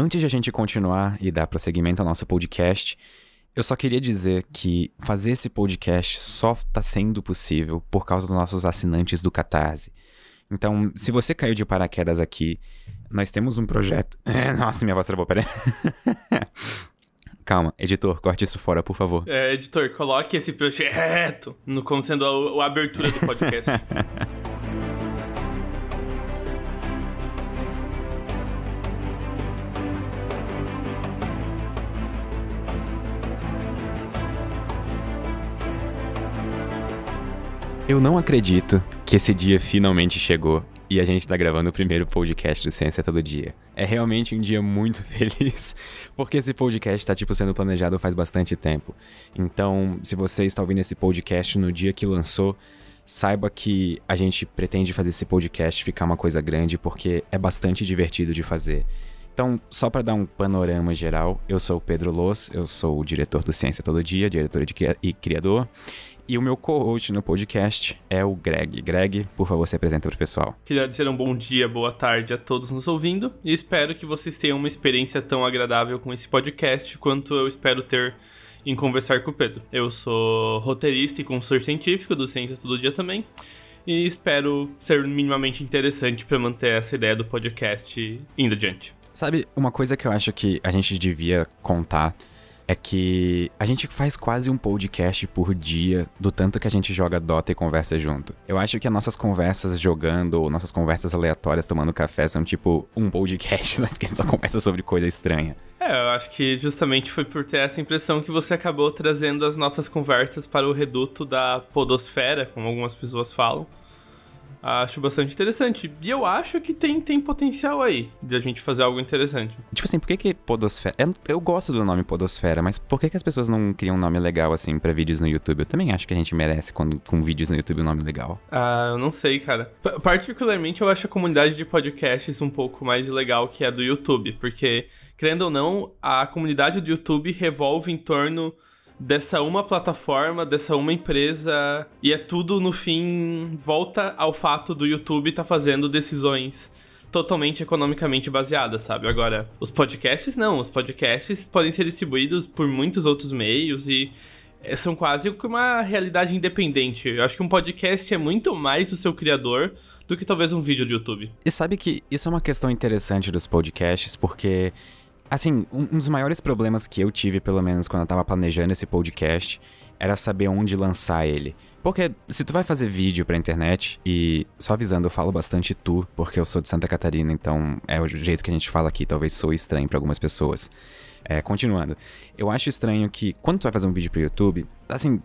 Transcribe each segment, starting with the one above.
Antes de a gente continuar e dar prosseguimento ao nosso podcast, eu só queria dizer que fazer esse podcast só está sendo possível por causa dos nossos assinantes do Catarse. Então, se você caiu de paraquedas aqui, nós temos um projeto. Nossa, minha voz travou, peraí. Calma, editor, corte isso fora, por favor. É, editor, coloque esse projeto no, como sendo a, a abertura do podcast. Eu não acredito que esse dia finalmente chegou e a gente tá gravando o primeiro podcast do Ciência Todo Dia. É realmente um dia muito feliz, porque esse podcast tá, tipo, sendo planejado faz bastante tempo. Então, se você está ouvindo esse podcast no dia que lançou, saiba que a gente pretende fazer esse podcast ficar uma coisa grande, porque é bastante divertido de fazer. Então, só para dar um panorama geral, eu sou o Pedro Loss, eu sou o diretor do Ciência Todo Dia, diretor e criador, e o meu co-host no podcast é o Greg. Greg, por favor, se apresenta para o pessoal. Queria dizer um bom dia, boa tarde a todos nos ouvindo e espero que vocês tenham uma experiência tão agradável com esse podcast quanto eu espero ter em conversar com o Pedro. Eu sou roteirista e consultor científico do Ciência Todo Dia também e espero ser minimamente interessante para manter essa ideia do podcast indo adiante. Sabe, uma coisa que eu acho que a gente devia contar é que a gente faz quase um podcast por dia do tanto que a gente joga Dota e conversa junto. Eu acho que as nossas conversas jogando, ou nossas conversas aleatórias tomando café são tipo um podcast, né? Porque a gente só conversa sobre coisa estranha. É, eu acho que justamente foi por ter essa impressão que você acabou trazendo as nossas conversas para o reduto da podosfera, como algumas pessoas falam. Acho bastante interessante. E eu acho que tem, tem potencial aí de a gente fazer algo interessante. Tipo assim, por que que podosfera... Eu, eu gosto do nome podosfera, mas por que que as pessoas não criam um nome legal assim para vídeos no YouTube? Eu também acho que a gente merece quando, com vídeos no YouTube um nome legal. Ah, eu não sei, cara. P particularmente eu acho a comunidade de podcasts um pouco mais legal que a do YouTube, porque, querendo ou não, a comunidade do YouTube revolve em torno dessa uma plataforma, dessa uma empresa, e é tudo no fim volta ao fato do YouTube estar tá fazendo decisões totalmente economicamente baseadas, sabe? Agora, os podcasts não, os podcasts podem ser distribuídos por muitos outros meios e é, são quase uma realidade independente. Eu acho que um podcast é muito mais do seu criador do que talvez um vídeo do YouTube. E sabe que isso é uma questão interessante dos podcasts, porque Assim, um, dos maiores problemas que eu tive, pelo menos quando eu tava planejando esse podcast, era saber onde lançar ele. Porque se tu vai fazer vídeo pra internet, e só avisando, eu falo bastante tu, porque eu sou de Santa Catarina, então é o jeito que a gente fala aqui, talvez sou estranho para algumas pessoas. É, continuando, eu acho estranho que quando tu vai fazer um vídeo pro YouTube, assim,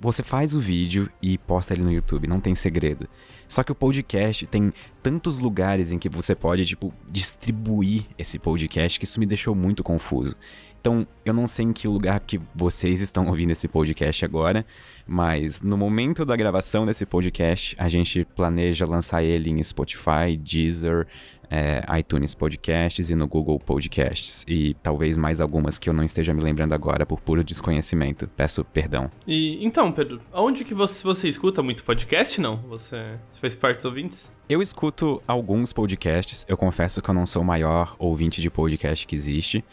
você faz o vídeo e posta ele no YouTube, não tem segredo. Só que o podcast tem tantos lugares em que você pode, tipo, distribuir esse podcast que isso me deixou muito confuso. Então, eu não sei em que lugar que vocês estão ouvindo esse podcast agora, mas no momento da gravação desse podcast, a gente planeja lançar ele em Spotify, Deezer, é, iTunes Podcasts e no Google Podcasts. E talvez mais algumas que eu não esteja me lembrando agora por puro desconhecimento. Peço perdão. E então, Pedro, onde que você, você escuta muito podcast, não? Você, você faz parte dos ouvintes? Eu escuto alguns podcasts. Eu confesso que eu não sou o maior ouvinte de podcast que existe.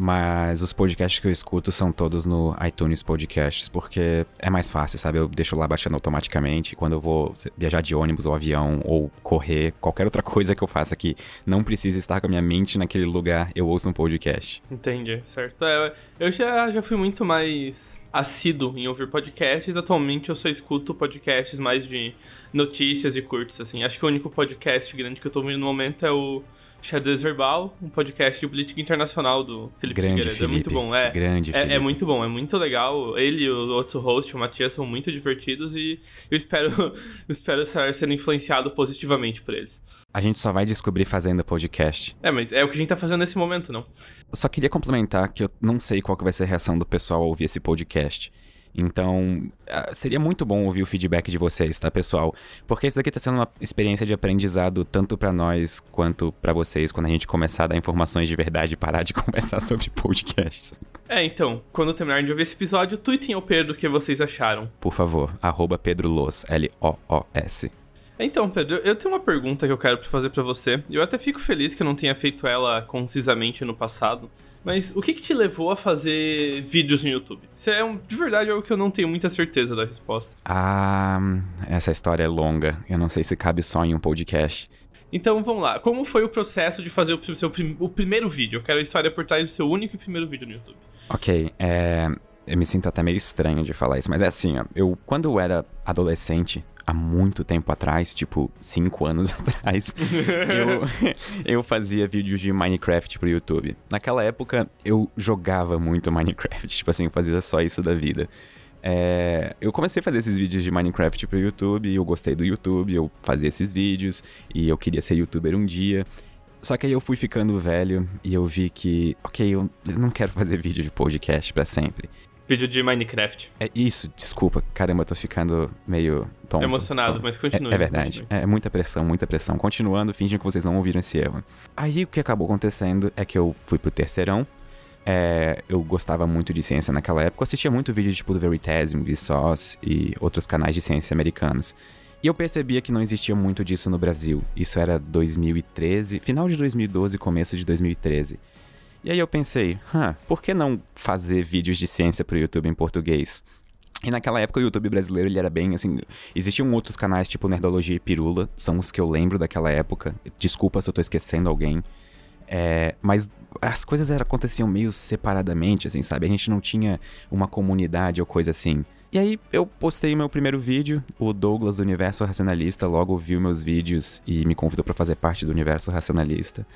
Mas os podcasts que eu escuto são todos no iTunes Podcasts, porque é mais fácil, sabe? Eu deixo lá baixando automaticamente. Quando eu vou viajar de ônibus ou avião, ou correr, qualquer outra coisa que eu faça que não precise estar com a minha mente naquele lugar, eu ouço um podcast. Entendi, certo. É, eu já, já fui muito mais assíduo em ouvir podcasts. Atualmente eu só escuto podcasts mais de notícias e curtos, assim. Acho que o único podcast grande que eu tô ouvindo no momento é o Xadrez Verbal, um podcast de política internacional do Felipe Grande Figueiredo. Felipe. É muito bom, é. Grande é, é muito bom, é muito legal. Ele e o outro host, o Matias, são muito divertidos e eu espero, eu espero estar sendo influenciado positivamente por eles. A gente só vai descobrir fazendo podcast. É, mas é o que a gente tá fazendo nesse momento, não? Só queria complementar que eu não sei qual que vai ser a reação do pessoal ao ouvir esse podcast. Então, ah, seria muito bom ouvir o feedback de vocês, tá, pessoal? Porque isso daqui tá sendo uma experiência de aprendizado tanto para nós quanto para vocês quando a gente começar a dar informações de verdade e parar de conversar sobre podcasts. É, então, quando terminarem de ouvir esse episódio, tweetem ao Pedro o que vocês acharam. Por favor, arroba Pedro Los, L-O-O-S. Então, Pedro, eu tenho uma pergunta que eu quero fazer para você. Eu até fico feliz que eu não tenha feito ela concisamente no passado. Mas o que, que te levou a fazer vídeos no YouTube? Isso é um, de verdade algo que eu não tenho muita certeza da resposta. Ah, essa história é longa. Eu não sei se cabe só em um podcast. Então vamos lá. Como foi o processo de fazer o seu o primeiro vídeo? Eu quero a história por trás do seu único e primeiro vídeo no YouTube. Ok, é. Eu me sinto até meio estranho de falar isso, mas é assim, ó. Eu, quando eu era adolescente, há muito tempo atrás, tipo, cinco anos atrás, eu, eu fazia vídeos de Minecraft pro YouTube. Naquela época, eu jogava muito Minecraft, tipo assim, eu fazia só isso da vida. É, eu comecei a fazer esses vídeos de Minecraft pro YouTube, eu gostei do YouTube, eu fazia esses vídeos e eu queria ser youtuber um dia. Só que aí eu fui ficando velho e eu vi que, ok, eu não quero fazer vídeo de podcast para sempre. Vídeo de Minecraft. É isso, desculpa. Caramba, eu tô ficando meio tonto. Emocionado, mas continue. É, é verdade. Continue. É muita pressão, muita pressão. Continuando, fingem que vocês não ouviram esse erro. Aí o que acabou acontecendo é que eu fui pro terceirão. É, eu gostava muito de ciência naquela época. Eu assistia muito vídeo tipo do Veritasium, Vsauce e outros canais de ciência americanos. E eu percebia que não existia muito disso no Brasil. Isso era 2013, final de 2012, começo de 2013. E aí eu pensei, huh, por que não fazer vídeos de ciência pro YouTube em português? E naquela época o YouTube brasileiro ele era bem assim. Existiam outros canais tipo Nerdologia e Pirula, são os que eu lembro daquela época. Desculpa se eu tô esquecendo alguém. É, mas as coisas era, aconteciam meio separadamente, assim, sabe? A gente não tinha uma comunidade ou coisa assim. E aí eu postei meu primeiro vídeo, o Douglas do Universo Racionalista logo viu meus vídeos e me convidou para fazer parte do Universo Racionalista.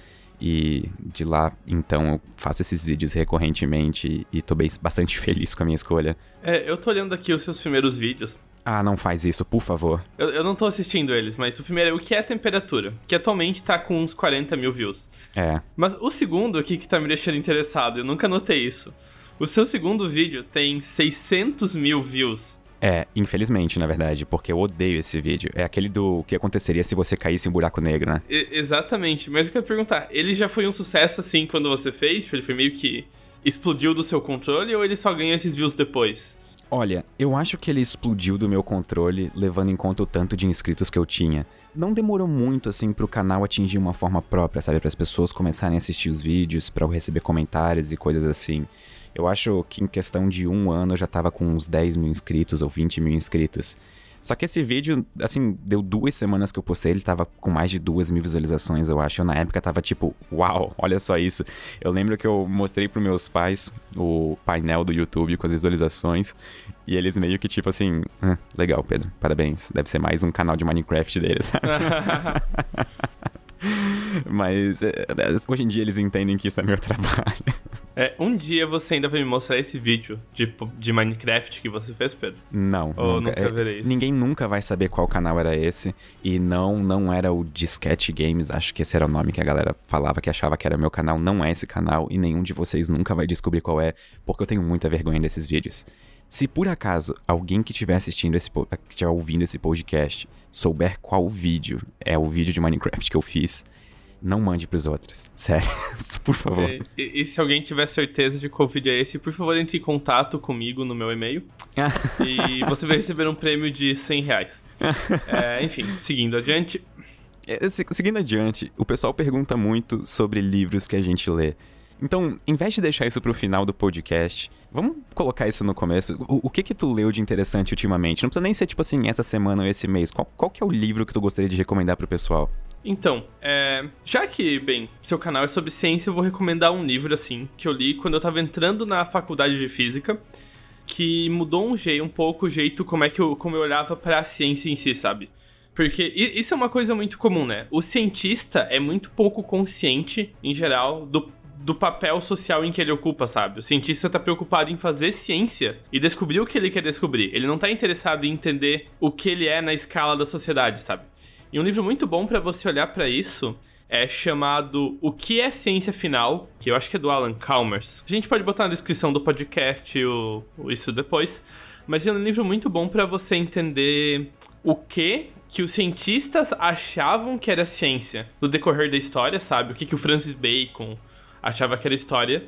E de lá, então, eu faço esses vídeos recorrentemente e tô bem, bastante feliz com a minha escolha. É, eu tô olhando aqui os seus primeiros vídeos. Ah, não faz isso, por favor. Eu, eu não tô assistindo eles, mas o primeiro é o que é temperatura, que atualmente tá com uns 40 mil views. É. Mas o segundo aqui que tá me deixando interessado, eu nunca notei isso. O seu segundo vídeo tem 600 mil views. É, infelizmente, na verdade, porque eu odeio esse vídeo. É aquele do que aconteceria se você caísse em um buraco negro, né? E, exatamente. Mas eu quero perguntar, ele já foi um sucesso assim quando você fez? Ele foi meio que explodiu do seu controle ou ele só ganha esses views depois? Olha, eu acho que ele explodiu do meu controle, levando em conta o tanto de inscritos que eu tinha. Não demorou muito assim pro canal atingir uma forma própria, sabe, para as pessoas começarem a assistir os vídeos, para eu receber comentários e coisas assim. Eu acho que em questão de um ano eu já tava com uns 10 mil inscritos ou 20 mil inscritos. Só que esse vídeo, assim, deu duas semanas que eu postei, ele tava com mais de duas mil visualizações, eu acho. Eu, na época tava tipo, uau, olha só isso. Eu lembro que eu mostrei pros meus pais o painel do YouTube com as visualizações. E eles meio que tipo assim, ah, legal, Pedro, parabéns. Deve ser mais um canal de Minecraft deles, sabe? Mas é, hoje em dia eles entendem que isso é meu trabalho. É, um dia você ainda vai me mostrar esse vídeo de, de Minecraft que você fez, Pedro? Não. Ou nunca, nunca verei isso? Ninguém nunca vai saber qual canal era esse. E não, não era o Disquete Games, acho que esse era o nome que a galera falava que achava que era meu canal. Não é esse canal e nenhum de vocês nunca vai descobrir qual é, porque eu tenho muita vergonha desses vídeos. Se por acaso alguém que estiver assistindo esse que estiver ouvindo esse podcast souber qual vídeo é o vídeo de Minecraft que eu fiz, não mande pros outros. Sério, por favor. É, e, e, se alguém tiver certeza de qual vídeo é esse, por favor, entre em contato comigo no meu e-mail. e você vai receber um prêmio de 100 reais. É, enfim, seguindo adiante. É, seguindo adiante, o pessoal pergunta muito sobre livros que a gente lê. Então, em vez de deixar isso pro final do podcast, vamos colocar isso no começo. O, o, que que tu leu de interessante ultimamente? Não precisa nem ser, tipo assim, essa semana ou esse mês. Qual, qual que é o livro que tu gostaria de recomendar pro pessoal? Então, é, já que, bem, seu canal é sobre ciência, eu vou recomendar um livro, assim, que eu li quando eu tava entrando na faculdade de física, que mudou um, jeito, um pouco o jeito como é que eu, como eu olhava para a ciência em si, sabe? Porque isso é uma coisa muito comum, né? O cientista é muito pouco consciente, em geral, do, do papel social em que ele ocupa, sabe? O cientista está preocupado em fazer ciência e descobrir o que ele quer descobrir. Ele não está interessado em entender o que ele é na escala da sociedade, sabe? E um livro muito bom para você olhar para isso é chamado O que é Ciência Final, que eu acho que é do Alan Chalmers. A gente pode botar na descrição do podcast o isso depois, mas é um livro muito bom para você entender o que que os cientistas achavam que era ciência no decorrer da história, sabe? O que que o Francis Bacon achava que era história,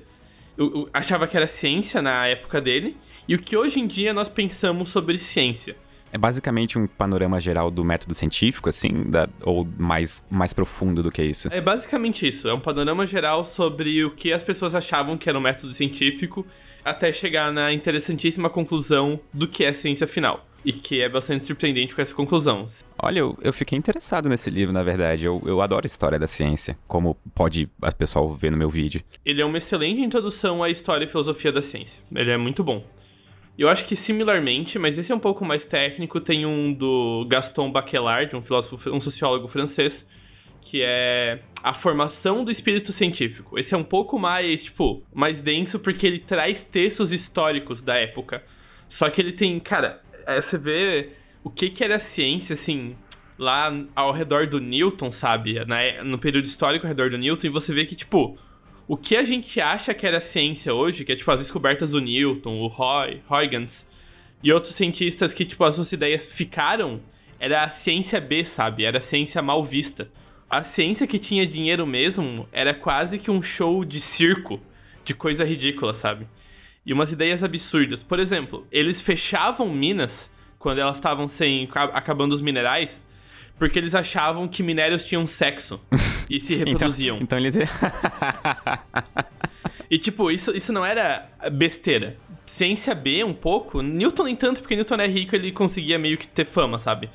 achava que era ciência na época dele, e o que hoje em dia nós pensamos sobre ciência. É basicamente um panorama geral do método científico, assim, da, ou mais, mais profundo do que isso? É basicamente isso. É um panorama geral sobre o que as pessoas achavam que era um método científico, até chegar na interessantíssima conclusão do que é ciência final. E que é bastante surpreendente com essa conclusão. Olha, eu, eu fiquei interessado nesse livro, na verdade. Eu, eu adoro história da ciência, como pode a pessoal ver no meu vídeo. Ele é uma excelente introdução à história e filosofia da ciência. Ele é muito bom. Eu acho que similarmente, mas esse é um pouco mais técnico, tem um do Gaston Bachelard, um filósofo, um sociólogo francês, que é a formação do espírito científico. Esse é um pouco mais, tipo, mais denso porque ele traz textos históricos da época. Só que ele tem, cara, é, você vê o que que era ciência, assim, lá ao redor do Newton, sabe? Na, no período histórico ao redor do Newton, e você vê que, tipo, o que a gente acha que era ciência hoje, que é tipo as descobertas do Newton, o Roy, Huygens e outros cientistas que tipo as suas ideias ficaram, era a ciência B, sabe? Era a ciência mal vista. A ciência que tinha dinheiro mesmo era quase que um show de circo, de coisa ridícula, sabe? E umas ideias absurdas. Por exemplo, eles fechavam minas quando elas estavam sem acabando os minerais porque eles achavam que minérios tinham sexo e se então, reproduziam. então, então eles. e tipo, isso, isso não era besteira. Ciência B, um pouco. Newton nem tanto, porque Newton é rico ele conseguia meio que ter fama, sabe?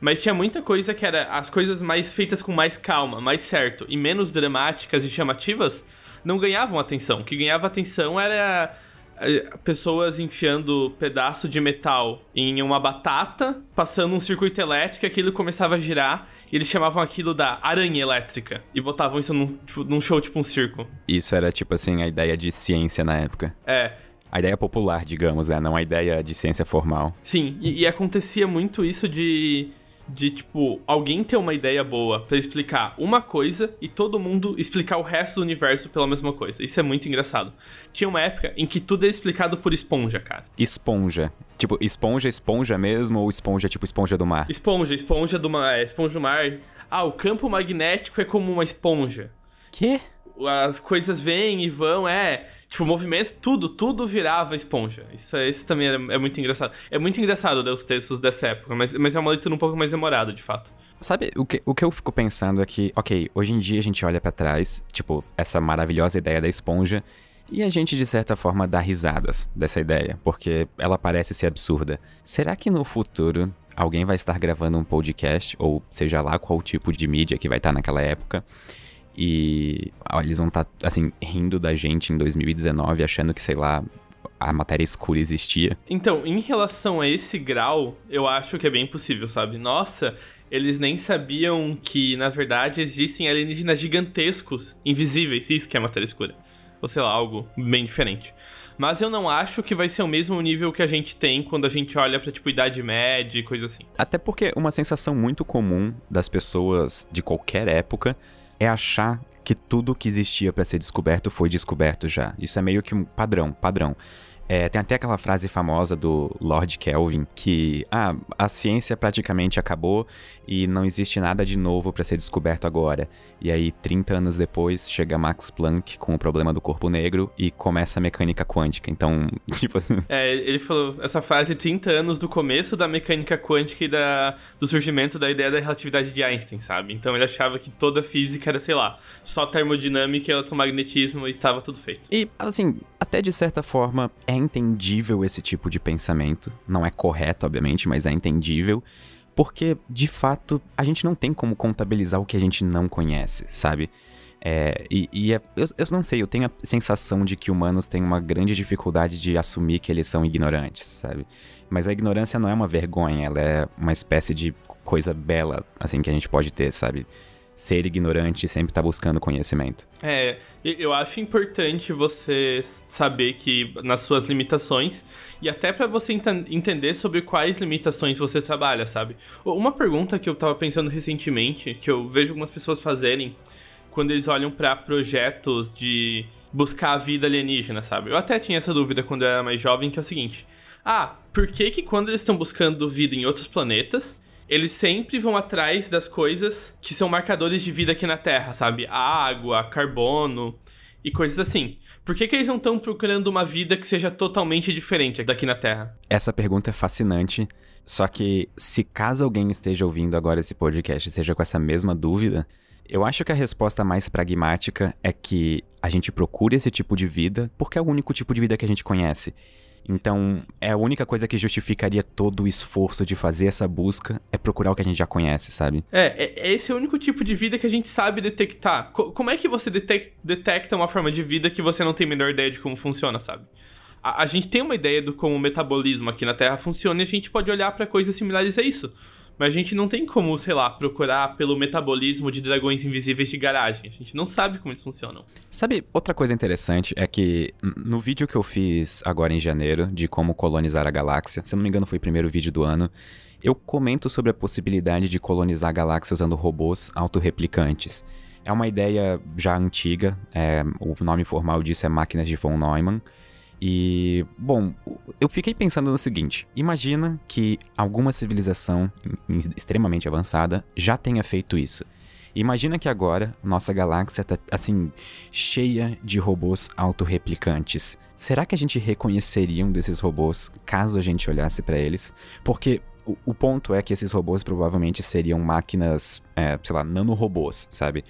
Mas tinha muita coisa que era as coisas mais feitas com mais calma, mais certo, e menos dramáticas e chamativas, não ganhavam atenção. O que ganhava atenção era pessoas enfiando pedaço de metal em uma batata, passando um circuito elétrico, aquilo começava a girar, e eles chamavam aquilo da aranha elétrica, e botavam isso num, tipo, num show tipo um circo. Isso era tipo assim a ideia de ciência na época. É. A ideia popular, digamos, né? Não a ideia de ciência formal. Sim, e, e acontecia muito isso de de tipo alguém ter uma ideia boa para explicar uma coisa e todo mundo explicar o resto do universo pela mesma coisa. Isso é muito engraçado. Tinha uma época em que tudo é explicado por esponja, cara. Esponja. Tipo, esponja, esponja mesmo ou esponja tipo esponja do mar? Esponja, esponja do mar, é, esponja do mar. Ah, o campo magnético é como uma esponja. Que? As coisas vêm e vão, é tipo, movimento, tudo, tudo virava esponja. Isso, isso também é, é, muito engraçado. É muito engraçado ler os textos dessa época, mas, mas é uma leitura um pouco mais demorada, de fato. Sabe, o que, o que eu fico pensando é que, ok, hoje em dia a gente olha para trás, tipo, essa maravilhosa ideia da esponja, e a gente, de certa forma, dá risadas dessa ideia, porque ela parece ser absurda. Será que no futuro alguém vai estar gravando um podcast, ou seja lá qual tipo de mídia que vai estar naquela época, e ó, eles vão estar, tá, assim, rindo da gente em 2019, achando que, sei lá, a matéria escura existia. Então, em relação a esse grau, eu acho que é bem possível, sabe? Nossa, eles nem sabiam que, na verdade, existem alienígenas gigantescos, invisíveis, isso que é matéria escura. Ou sei lá, algo bem diferente. Mas eu não acho que vai ser o mesmo nível que a gente tem quando a gente olha pra, tipo, Idade Média e coisa assim. Até porque uma sensação muito comum das pessoas de qualquer época é achar que tudo que existia para ser descoberto foi descoberto já. Isso é meio que um padrão, padrão. É, tem até aquela frase famosa do Lord Kelvin que ah, a ciência praticamente acabou e não existe nada de novo para ser descoberto agora. E aí, 30 anos depois, chega Max Planck com o problema do corpo negro e começa a mecânica quântica. Então, tipo assim. É, ele falou essa frase 30 anos do começo da mecânica quântica e da, do surgimento da ideia da relatividade de Einstein, sabe? Então ele achava que toda física era, sei lá, só termodinâmica e eletromagnetismo e estava tudo feito. E, assim, até de certa forma é entendível esse tipo de pensamento. Não é correto, obviamente, mas é entendível. Porque, de fato, a gente não tem como contabilizar o que a gente não conhece, sabe? É, e, e é, eu, eu não sei, eu tenho a sensação de que humanos têm uma grande dificuldade de assumir que eles são ignorantes, sabe? Mas a ignorância não é uma vergonha, ela é uma espécie de coisa bela, assim, que a gente pode ter, sabe? Ser ignorante e sempre estar tá buscando conhecimento. É, eu acho importante você saber que nas suas limitações e até para você ent entender sobre quais limitações você trabalha, sabe? Uma pergunta que eu tava pensando recentemente, que eu vejo algumas pessoas fazerem quando eles olham para projetos de buscar a vida alienígena, sabe? Eu até tinha essa dúvida quando eu era mais jovem, que é o seguinte: ah, por que que quando eles estão buscando vida em outros planetas, eles sempre vão atrás das coisas que são marcadores de vida aqui na Terra, sabe? Água, carbono. e coisas assim. Por que, que eles não estão procurando uma vida que seja totalmente diferente daqui na Terra? Essa pergunta é fascinante. Só que, se caso alguém esteja ouvindo agora esse podcast e seja com essa mesma dúvida, eu acho que a resposta mais pragmática é que a gente procure esse tipo de vida porque é o único tipo de vida que a gente conhece. Então, é a única coisa que justificaria todo o esforço de fazer essa busca é procurar o que a gente já conhece, sabe? É, é, é esse o único tipo de vida que a gente sabe detectar. Co como é que você detecta uma forma de vida que você não tem a menor ideia de como funciona, sabe? A, a gente tem uma ideia do como o metabolismo aqui na Terra funciona e a gente pode olhar para coisas similares a isso. Mas a gente não tem como, sei lá, procurar pelo metabolismo de dragões invisíveis de garagem. A gente não sabe como eles funcionam. Sabe, outra coisa interessante é que no vídeo que eu fiz agora em janeiro, de como colonizar a galáxia, se não me engano foi o primeiro vídeo do ano, eu comento sobre a possibilidade de colonizar a galáxia usando robôs autorreplicantes. É uma ideia já antiga, é, o nome formal disso é Máquinas de von Neumann, e, bom, eu fiquei pensando no seguinte: imagina que alguma civilização extremamente avançada já tenha feito isso. Imagina que agora nossa galáxia está assim cheia de robôs autorreplicantes. Será que a gente reconheceria um desses robôs caso a gente olhasse para eles? Porque o, o, ponto é que esses robôs provavelmente seriam máquinas, é, sei lá, nanorobôs, sabe?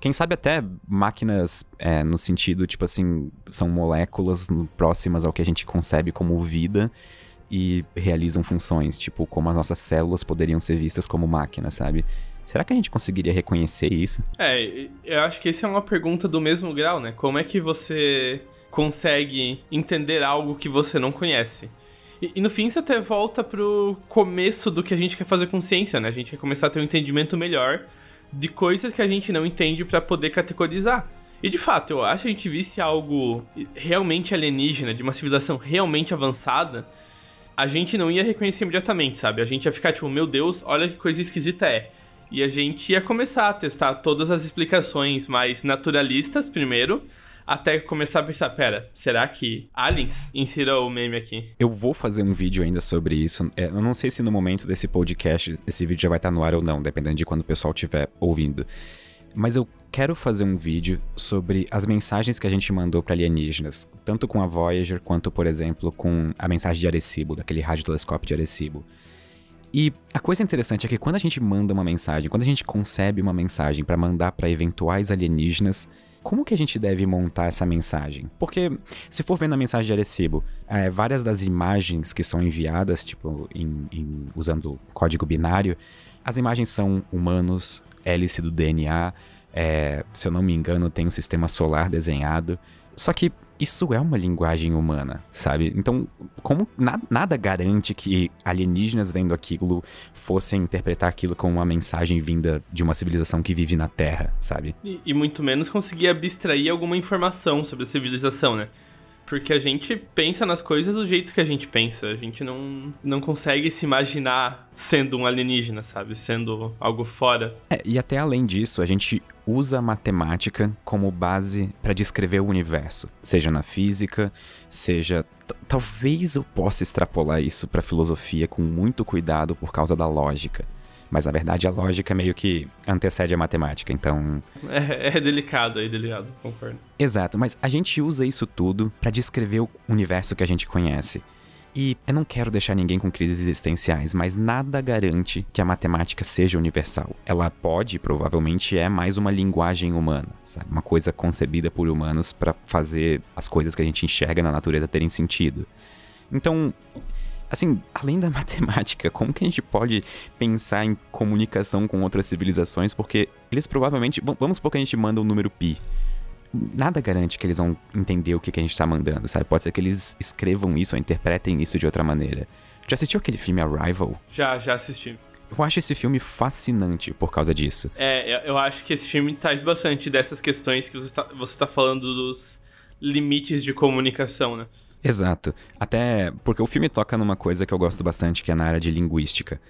Quem sabe até máquinas é, no sentido, tipo assim, são moléculas próximas ao que a gente concebe como vida e realizam funções, tipo, como as nossas células poderiam ser vistas como máquinas, sabe? Será que a gente conseguiria reconhecer isso? É, eu acho que essa é uma pergunta do mesmo grau, né? Como é que você consegue entender algo que você não conhece? E, e, no fim você até volta pro começo do que a gente quer fazer com ciência, né? A gente quer começar a ter um entendimento melhor de coisas que a gente não entende para poder categorizar. E de fato, eu acho que a gente visse algo realmente alienígena, de uma civilização realmente avançada, a gente não ia reconhecer imediatamente, sabe? A gente ia ficar tipo, meu Deus, olha que coisa esquisita é. E a gente ia começar a testar todas as explicações mais naturalistas primeiro, até começar a pensar, pera, será que aliens inseriram o meme aqui? Eu vou fazer um vídeo ainda sobre isso. É, eu não sei se no momento desse podcast esse vídeo já vai estar no ar ou não, dependendo de quando o pessoal estiver ouvindo. Mas eu quero fazer um vídeo sobre as mensagens que a gente mandou para alienígenas, tanto com a Voyager quanto, por exemplo, com a mensagem de Arecibo, daquele radiotelescópio de Arecibo. E a coisa interessante é que quando a gente manda uma mensagem, quando a gente concebe uma mensagem para mandar para eventuais alienígenas, como que a gente deve montar essa mensagem? Porque, se for vendo a mensagem de Arecibo, é, várias das imagens que são enviadas, tipo, em, em, usando código binário, as imagens são humanos, hélice do DNA, é, se eu não me engano, tem um sistema solar desenhado. Só que isso é uma linguagem humana, sabe? Então, como na, nada garante que alienígenas vendo aquilo fossem interpretar aquilo como uma mensagem vinda de uma civilização que vive na Terra, sabe? E, e muito menos conseguir abstrair alguma informação sobre a civilização, né? Porque a gente pensa nas coisas do jeito que a gente pensa. A gente não, não consegue se imaginar sendo um alienígena, sabe? Sendo algo fora. É, e até além disso, a gente usa a matemática como base para descrever o universo, seja na física, seja talvez eu possa extrapolar isso para filosofia com muito cuidado por causa da lógica. Mas na verdade a lógica meio que antecede a matemática, então. É, é delicado aí, é delicado, concordo. Exato, mas a gente usa isso tudo para descrever o universo que a gente conhece. E eu não quero deixar ninguém com crises existenciais, mas nada garante que a matemática seja universal. Ela pode, provavelmente é mais uma linguagem humana, sabe? Uma coisa concebida por humanos para fazer as coisas que a gente enxerga na natureza terem sentido. Então, assim, além da matemática, como que a gente pode pensar em comunicação com outras civilizações? Porque eles provavelmente. Vamos supor que a gente manda um número pi nada garante que eles vão entender o que, que a gente tá mandando, sabe? Pode ser que eles escrevam isso ou interpretem isso de outra maneira. Já assistiu aquele filme Arrival? Já, já assisti. Eu acho esse filme fascinante por causa disso. É, eu acho que esse filme traz bastante dessas questões que você tá, você tá falando dos limites de comunicação, né? Exato. Até porque o filme toca numa coisa que eu gosto bastante, que é na área de linguística.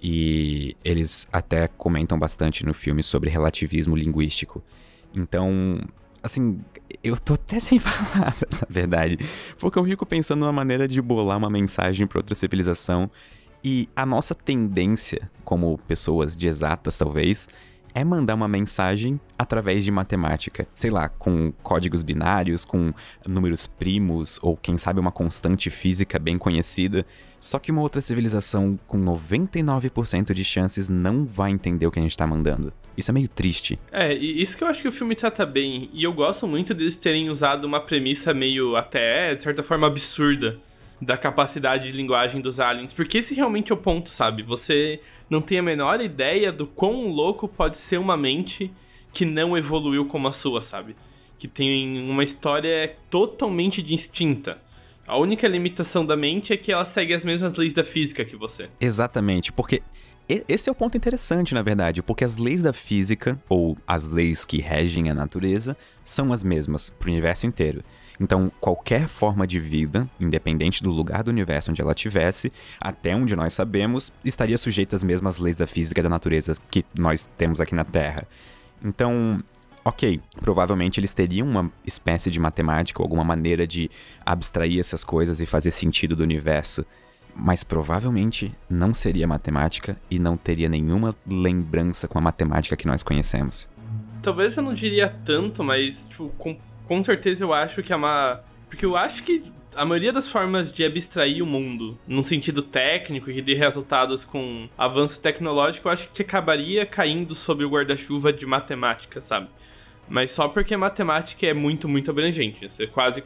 E eles até comentam bastante no filme sobre relativismo linguístico. Então, assim, eu tô até sem palavras, na verdade. Porque eu fico pensando numa maneira de bolar uma mensagem para outra civilização. E a nossa tendência, como pessoas de exatas, talvez, é mandar uma mensagem através de matemática. Sei lá, com códigos binários, com números primos, ou quem sabe uma constante física bem conhecida. Só que uma outra civilização com 99% de chances não vai entender o que a gente tá mandando. Isso é meio triste. É, isso que eu acho que o filme trata bem. E eu gosto muito deles terem usado uma premissa meio até, de certa forma, absurda da capacidade de linguagem dos aliens. Porque esse realmente é o ponto, sabe? Você não tem a menor ideia do quão louco pode ser uma mente que não evoluiu como a sua, sabe? Que tem uma história totalmente distinta. A única limitação da mente é que ela segue as mesmas leis da física que você. Exatamente, porque esse é o ponto interessante, na verdade, porque as leis da física, ou as leis que regem a natureza, são as mesmas para o universo inteiro. Então, qualquer forma de vida, independente do lugar do universo onde ela tivesse, até onde nós sabemos, estaria sujeita às mesmas leis da física da natureza que nós temos aqui na Terra. Então, ok, provavelmente eles teriam uma espécie de matemática ou alguma maneira de abstrair essas coisas e fazer sentido do universo. Mas provavelmente não seria matemática e não teria nenhuma lembrança com a matemática que nós conhecemos. Talvez eu não diria tanto, mas tipo, com com certeza eu acho que é uma. Porque eu acho que a maioria das formas de abstrair o mundo, num sentido técnico e de resultados com avanço tecnológico, eu acho que acabaria caindo sob o guarda-chuva de matemática, sabe? Mas só porque matemática é muito, muito abrangente. Você quase,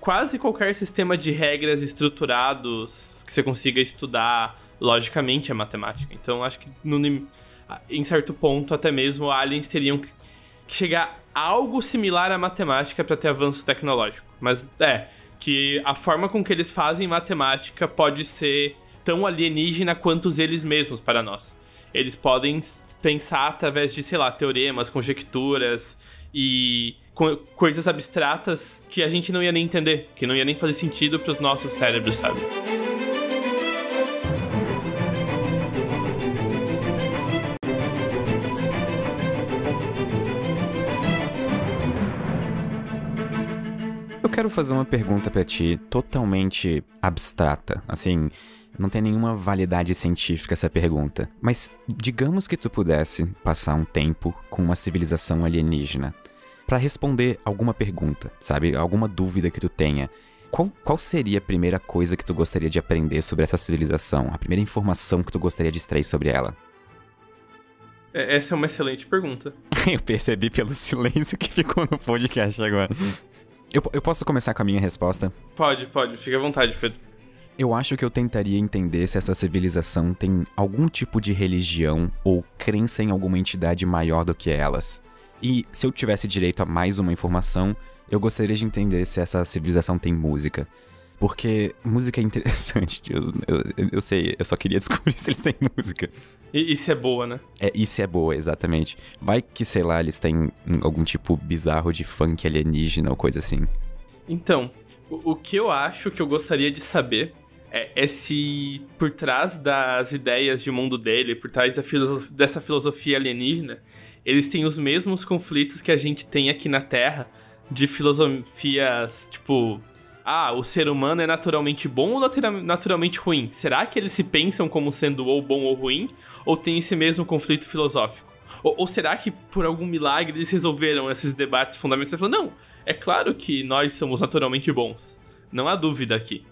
quase qualquer sistema de regras estruturados que você consiga estudar logicamente é matemática. Então acho que no, em certo ponto até mesmo aliens teriam que chegar algo similar à matemática para ter avanço tecnológico. Mas é, que a forma com que eles fazem matemática pode ser tão alienígena quanto eles mesmos para nós. Eles podem pensar através de, sei lá, teoremas, conjecturas e co coisas abstratas que a gente não ia nem entender, que não ia nem fazer sentido para os nossos cérebros, sabe? Quero fazer uma pergunta para ti totalmente abstrata. Assim, não tem nenhuma validade científica essa pergunta. Mas digamos que tu pudesse passar um tempo com uma civilização alienígena para responder alguma pergunta, sabe? Alguma dúvida que tu tenha. Qual, qual seria a primeira coisa que tu gostaria de aprender sobre essa civilização? A primeira informação que tu gostaria de extrair sobre ela? É, essa é uma excelente pergunta. Eu percebi pelo silêncio que ficou no podcast agora. Eu, eu posso começar com a minha resposta? Pode, pode. Fique à vontade, Pedro. Eu acho que eu tentaria entender se essa civilização tem algum tipo de religião ou crença em alguma entidade maior do que elas. E se eu tivesse direito a mais uma informação, eu gostaria de entender se essa civilização tem música. Porque música é interessante. Eu, eu, eu sei, eu só queria descobrir se eles têm música. E isso é boa, né? É, isso é boa, exatamente. Vai que, sei lá, eles têm algum tipo bizarro de funk alienígena ou coisa assim. Então, o, o que eu acho que eu gostaria de saber é, é, se por trás das ideias de mundo dele, por trás dessa filosofia alienígena, eles têm os mesmos conflitos que a gente tem aqui na Terra, de filosofias tipo ah, o ser humano é naturalmente bom ou naturalmente ruim? Será que eles se pensam como sendo ou bom ou ruim? Ou tem esse mesmo conflito filosófico? Ou, ou será que por algum milagre eles resolveram esses debates fundamentais? Não, é claro que nós somos naturalmente bons. Não há dúvida aqui.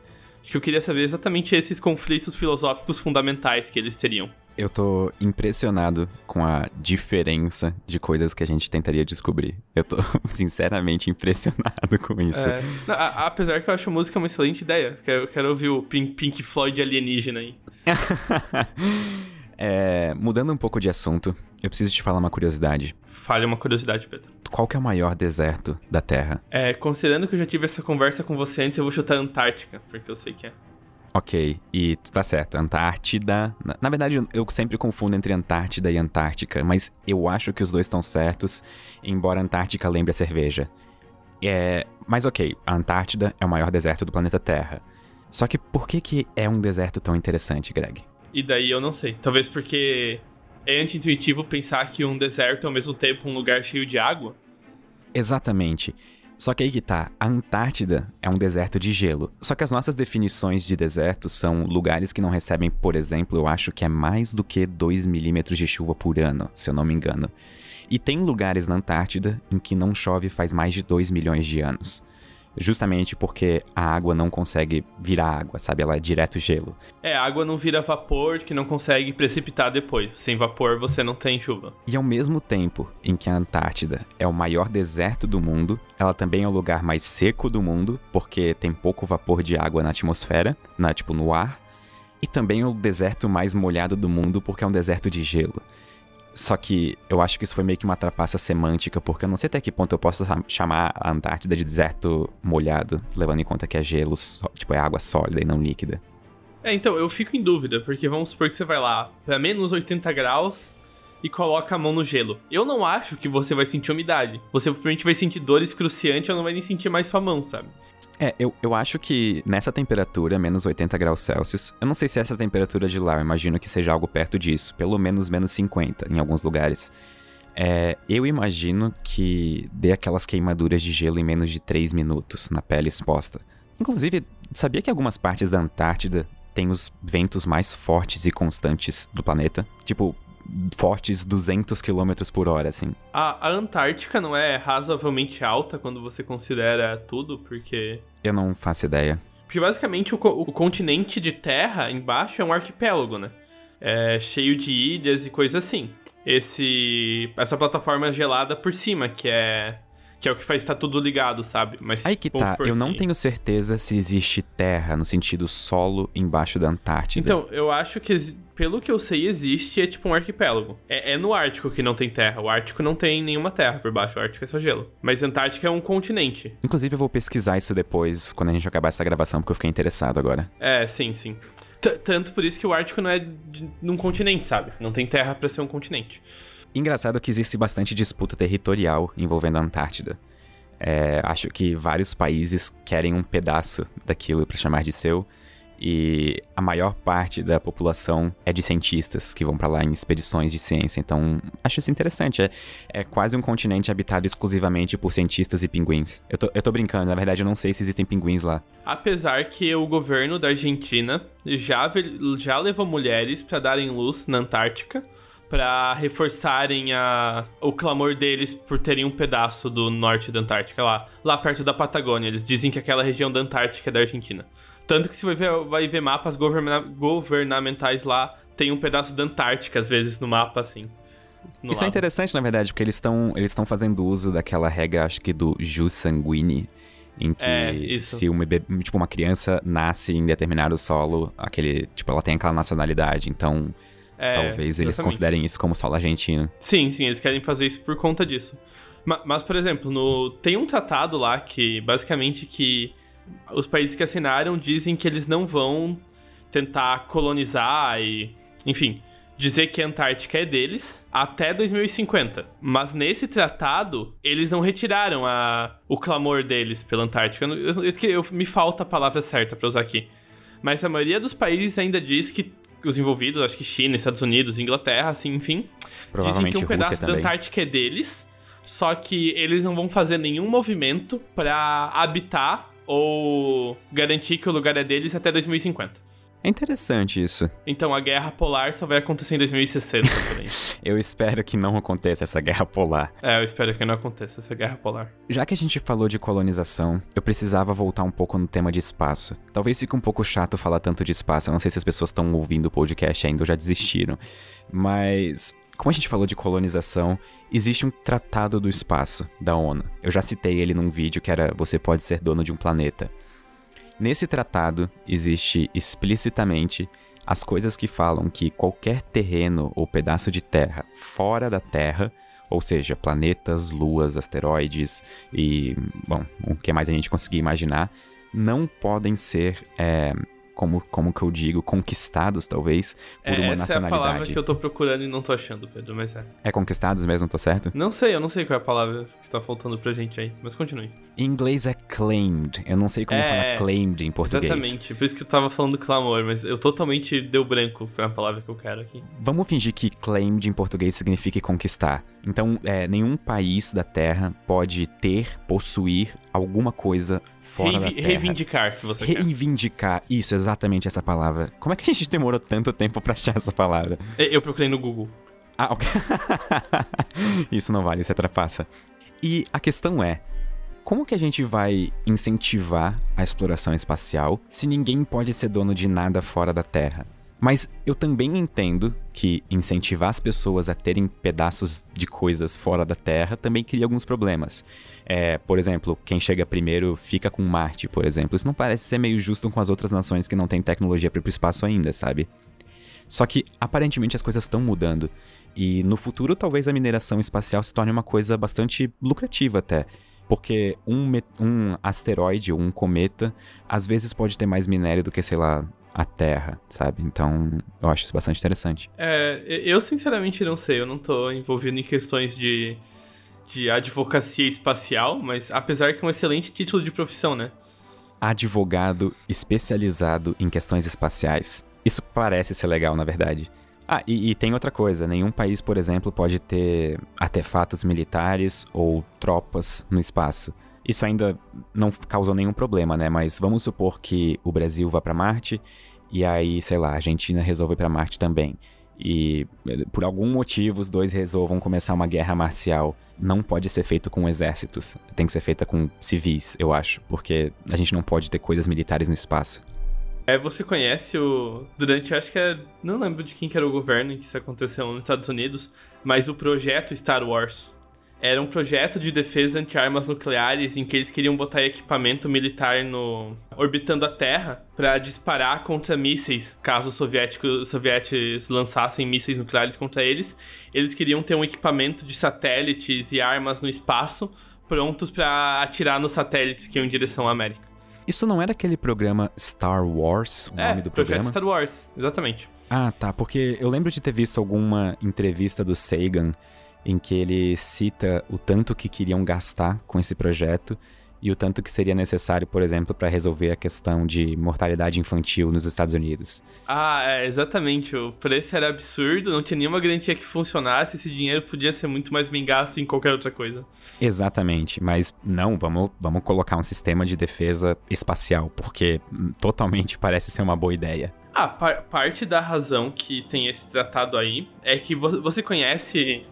Acho que eu queria saber exatamente esses conflitos filosóficos fundamentais que eles teriam. Eu tô impressionado com a diferença de coisas que a gente tentaria descobrir. Eu tô sinceramente impressionado com isso. É, não, a, apesar que eu acho a música uma excelente ideia. Quero, quero ouvir o Pink, Pink Floyd alienígena aí. é, mudando um pouco de assunto, eu preciso te falar uma curiosidade. Fale uma curiosidade, Pedro. Qual que é o maior deserto da Terra? É, considerando que eu já tive essa conversa com você antes, eu vou chutar a Antártica, porque eu sei que é. Ok, e tu tá certo, Antártida. Na, na, verdade, eu sempre confundo entre Antártida e Antártica, mas eu acho que os dois estão certos, embora Antártica lembre a cerveja. É, mas ok, a Antártida é o maior deserto do planeta Terra. Só que por que, que é um deserto tão interessante, Greg? E daí eu não sei. Talvez porque é anti-intuitivo pensar que um deserto é ao mesmo tempo um lugar cheio de água? Exatamente. Só que aí que tá, a Antártida é um deserto de gelo. Só que as nossas definições de deserto são lugares que não recebem, por exemplo, eu acho que é mais do que 2 milímetros de chuva por ano, se eu não me engano. E tem lugares na Antártida em que não chove faz mais de 2 milhões de anos justamente porque a água não consegue virar água, sabe? Ela é direto gelo. É, a água não vira vapor que não consegue precipitar depois. Sem vapor você não tem chuva. E ao mesmo tempo em que a Antártida é o maior deserto do mundo, ela também é o lugar mais seco do mundo, porque tem pouco vapor de água na atmosfera, na tipo no ar, e também é o deserto mais molhado do mundo porque é um deserto de gelo. Só que eu acho que isso foi meio que uma trapaça semântica, porque eu não sei até que ponto eu posso chamar a Antártida de deserto molhado, levando em conta que é gelo, tipo, é água sólida e não líquida. É, então, eu fico em dúvida, porque vamos supor que você vai lá para menos 80 graus e coloca a mão no gelo. Eu não acho que você vai sentir umidade. Você provavelmente vai sentir dor excruciante ou não vai nem sentir mais sua mão, sabe? É, eu, eu acho que nessa temperatura, menos 80 graus Celsius, eu não sei se essa temperatura de lá, eu imagino que seja algo perto disso, pelo menos menos 50 em alguns lugares. É, eu imagino que dê aquelas queimaduras de gelo em menos de 3 minutos na pele exposta. Inclusive, sabia que algumas partes da Antártida têm os ventos mais fortes e constantes do planeta? Tipo, fortes 200 km por hora, assim. A, a, Antártica não é razoavelmente alta quando você considera tudo, porque. Eu não faço ideia. Porque basicamente o, o continente de terra embaixo é um arquipélago, né? É cheio de ilhas e coisas assim. Esse, essa plataforma gelada por cima, que é que é o que faz estar tudo ligado, sabe? Mas Aí que tá, eu não tenho certeza se existe terra no sentido solo embaixo da Antártida. Então, eu acho que, pelo que eu sei, existe, é tipo um arquipélago. É, é no Ártico que não tem terra. O Ártico não tem nenhuma terra por baixo, o Ártico é só gelo. Mas a Antártica é um continente. Inclusive, eu vou pesquisar isso depois, quando a gente acabar essa gravação, porque eu fiquei interessado agora. É, sim, sim. T tanto por isso que o Ártico não é de, de um continente, sabe? Não tem terra para ser um continente. Engraçado que existe bastante disputa territorial envolvendo a Antártida. É, acho que vários países querem um pedaço daquilo para chamar de seu, e a maior parte da população é de cientistas que vão para lá em expedições de ciência. Então, acho isso interessante. É, é, quase um continente habitado exclusivamente por cientistas e pinguins. Eu tô, eu tô brincando, na verdade eu não sei se existem pinguins lá. Apesar que o governo da Argentina já, já levou mulheres para darem luz na Antártica para reforçarem a, o clamor deles por terem um pedaço do norte da Antártica lá, lá perto da Patagônia. Eles dizem que aquela região da Antártica é da Argentina. Tanto que se vai ver, vai ver mapas governa governamentais lá, tem um pedaço da Antártica às vezes no mapa assim. No Isso é lado. é interessante, na verdade, porque eles estão eles estão fazendo uso daquela regra, acho que do jus sanguine, em que é, se uma, tipo, uma criança nasce em determinado solo, aquele, tipo, ela tem aquela nacionalidade, então é, Talvez eles considerem isso como solo argentino. Sim, sim, eles querem fazer isso por conta disso. Mas, mas, por exemplo, no, tem um tratado lá que basicamente que os países que assinaram dizem que eles não vão tentar colonizar e, enfim, dizer que a Antártica é deles até 2050. Mas nesse tratado, eles não retiraram a, o clamor deles pela Antártica. Eu, eu, eu me falta a palavra certa para usar aqui. Mas a maioria dos países ainda diz que os envolvidos, acho que China, Estados Unidos, Inglaterra, assim, enfim. Provavelmente dizem que um Rússia pedaço também. da Antártica é deles, só que eles não vão fazer nenhum movimento para habitar ou garantir que o lugar é deles até 2050. É interessante isso. Então a guerra polar só vai acontecer em 2060 também. eu espero que não aconteça essa guerra polar. É, eu espero que não aconteça essa guerra polar. Já que a gente falou de colonização, eu precisava voltar um pouco no tema de espaço. Talvez fique um pouco chato falar tanto de espaço, eu não sei se as pessoas estão ouvindo o podcast ainda ou já desistiram. Mas como a gente falou de colonização, existe um tratado do espaço da ONU. Eu já citei ele num vídeo que era Você pode ser dono de um planeta. Nesse tratado existe explicitamente as coisas que falam que qualquer terreno ou pedaço de terra fora da Terra, ou seja, planetas, luas, asteroides e, bom, o que mais a gente conseguir imaginar, não podem ser é, como, como que eu digo, conquistados, talvez, por é, uma nacionalidade. Essa é a palavra que eu tô procurando e não tô achando, Pedro, mas é. É conquistados mesmo, tô certo? Não sei, eu não sei qual é a palavra tá faltando pra gente aí. Mas continue. Em inglês é claimed. Eu não sei como É, falar claimed em português. Exatamente, por isso que eu tava falando clamor, mas eu totalmente deu branco pra palavra que eu quero aqui. Vamos fingir que claimed em português significa conquistar. Então, é, nenhum país da Terra pode ter, possuir alguma coisa fora Reivi- da Terra. reivindicar, se você quer. Reivindicar. Isso, exatamente essa palavra. Como é que a gente demorou tanto tempo pra achar essa palavra? Eu procurei no Google. Ah, ok. isso não vale, isso trapaça. E a questão é, como que a gente vai incentivar a exploração espacial se ninguém pode ser dono de nada fora da Terra? Mas eu também entendo que incentivar as pessoas a terem pedaços de coisas fora da Terra também cria alguns problemas. É, por exemplo, quem chega primeiro fica com Marte, por exemplo. Isso não parece ser meio justo com as outras nações que não têm tecnologia para ir pro espaço ainda, sabe? Só que aparentemente as coisas estão mudando. E no futuro, talvez a mineração espacial se torne uma coisa bastante lucrativa até. Porque um, um asteroide ou um cometa, às vezes pode ter mais minério do que, sei lá, a Terra, sabe? Então, eu acho isso bastante interessante. É, eu sinceramente não sei, eu não tô envolvido em questões de, de advocacia espacial, mas apesar que é um excelente título de profissão, né? Advogado especializado em questões espaciais. Isso parece ser legal, na verdade. Ah, e, e tem outra coisa: nenhum país, por exemplo, pode ter artefatos militares ou tropas no espaço. Isso ainda não causou nenhum problema, né? Mas vamos supor que o Brasil vá pra Marte e aí, sei lá, a Argentina resolve ir pra Marte também. E eh, por algum motivo os dois resolvam começar uma guerra marcial. Não pode ser feito com exércitos, tem que ser feita com civis, eu acho, porque a gente não pode ter coisas militares no espaço. É, você conhece o. Durante, acho que é. Não lembro de quem que era o governo que isso aconteceu nos Estados Unidos, mas o projeto Star Wars. Era um projeto de defesa anti-armas nucleares em que eles queriam botar equipamento militar no orbitando a Terra para disparar contra mísseis, caso os soviéticos, os soviéticos lançassem mísseis nucleares contra eles. Eles queriam ter um equipamento de satélites e armas no espaço prontos para atirar nos satélites que iam em direção à América. Isso não era aquele programa Star Wars, o é, nome do projeto programa? Star Wars, exatamente. Ah, tá, porque eu lembro de ter visto alguma entrevista do Sagan em que ele cita o tanto que queriam gastar com esse projeto e o tanto que seria necessário, por exemplo, para resolver a questão de mortalidade infantil nos Estados Unidos. Ah, é, exatamente. O preço era absurdo, não tinha nenhuma garantia que funcionasse. Esse dinheiro podia ser muito mais bem gasto em qualquer outra coisa. Exatamente, mas não, vamos, vamos colocar um sistema de defesa espacial, porque hum, totalmente parece ser uma boa ideia. Ah, par- parte da razão que tem esse tratado aí é que vo- você conhece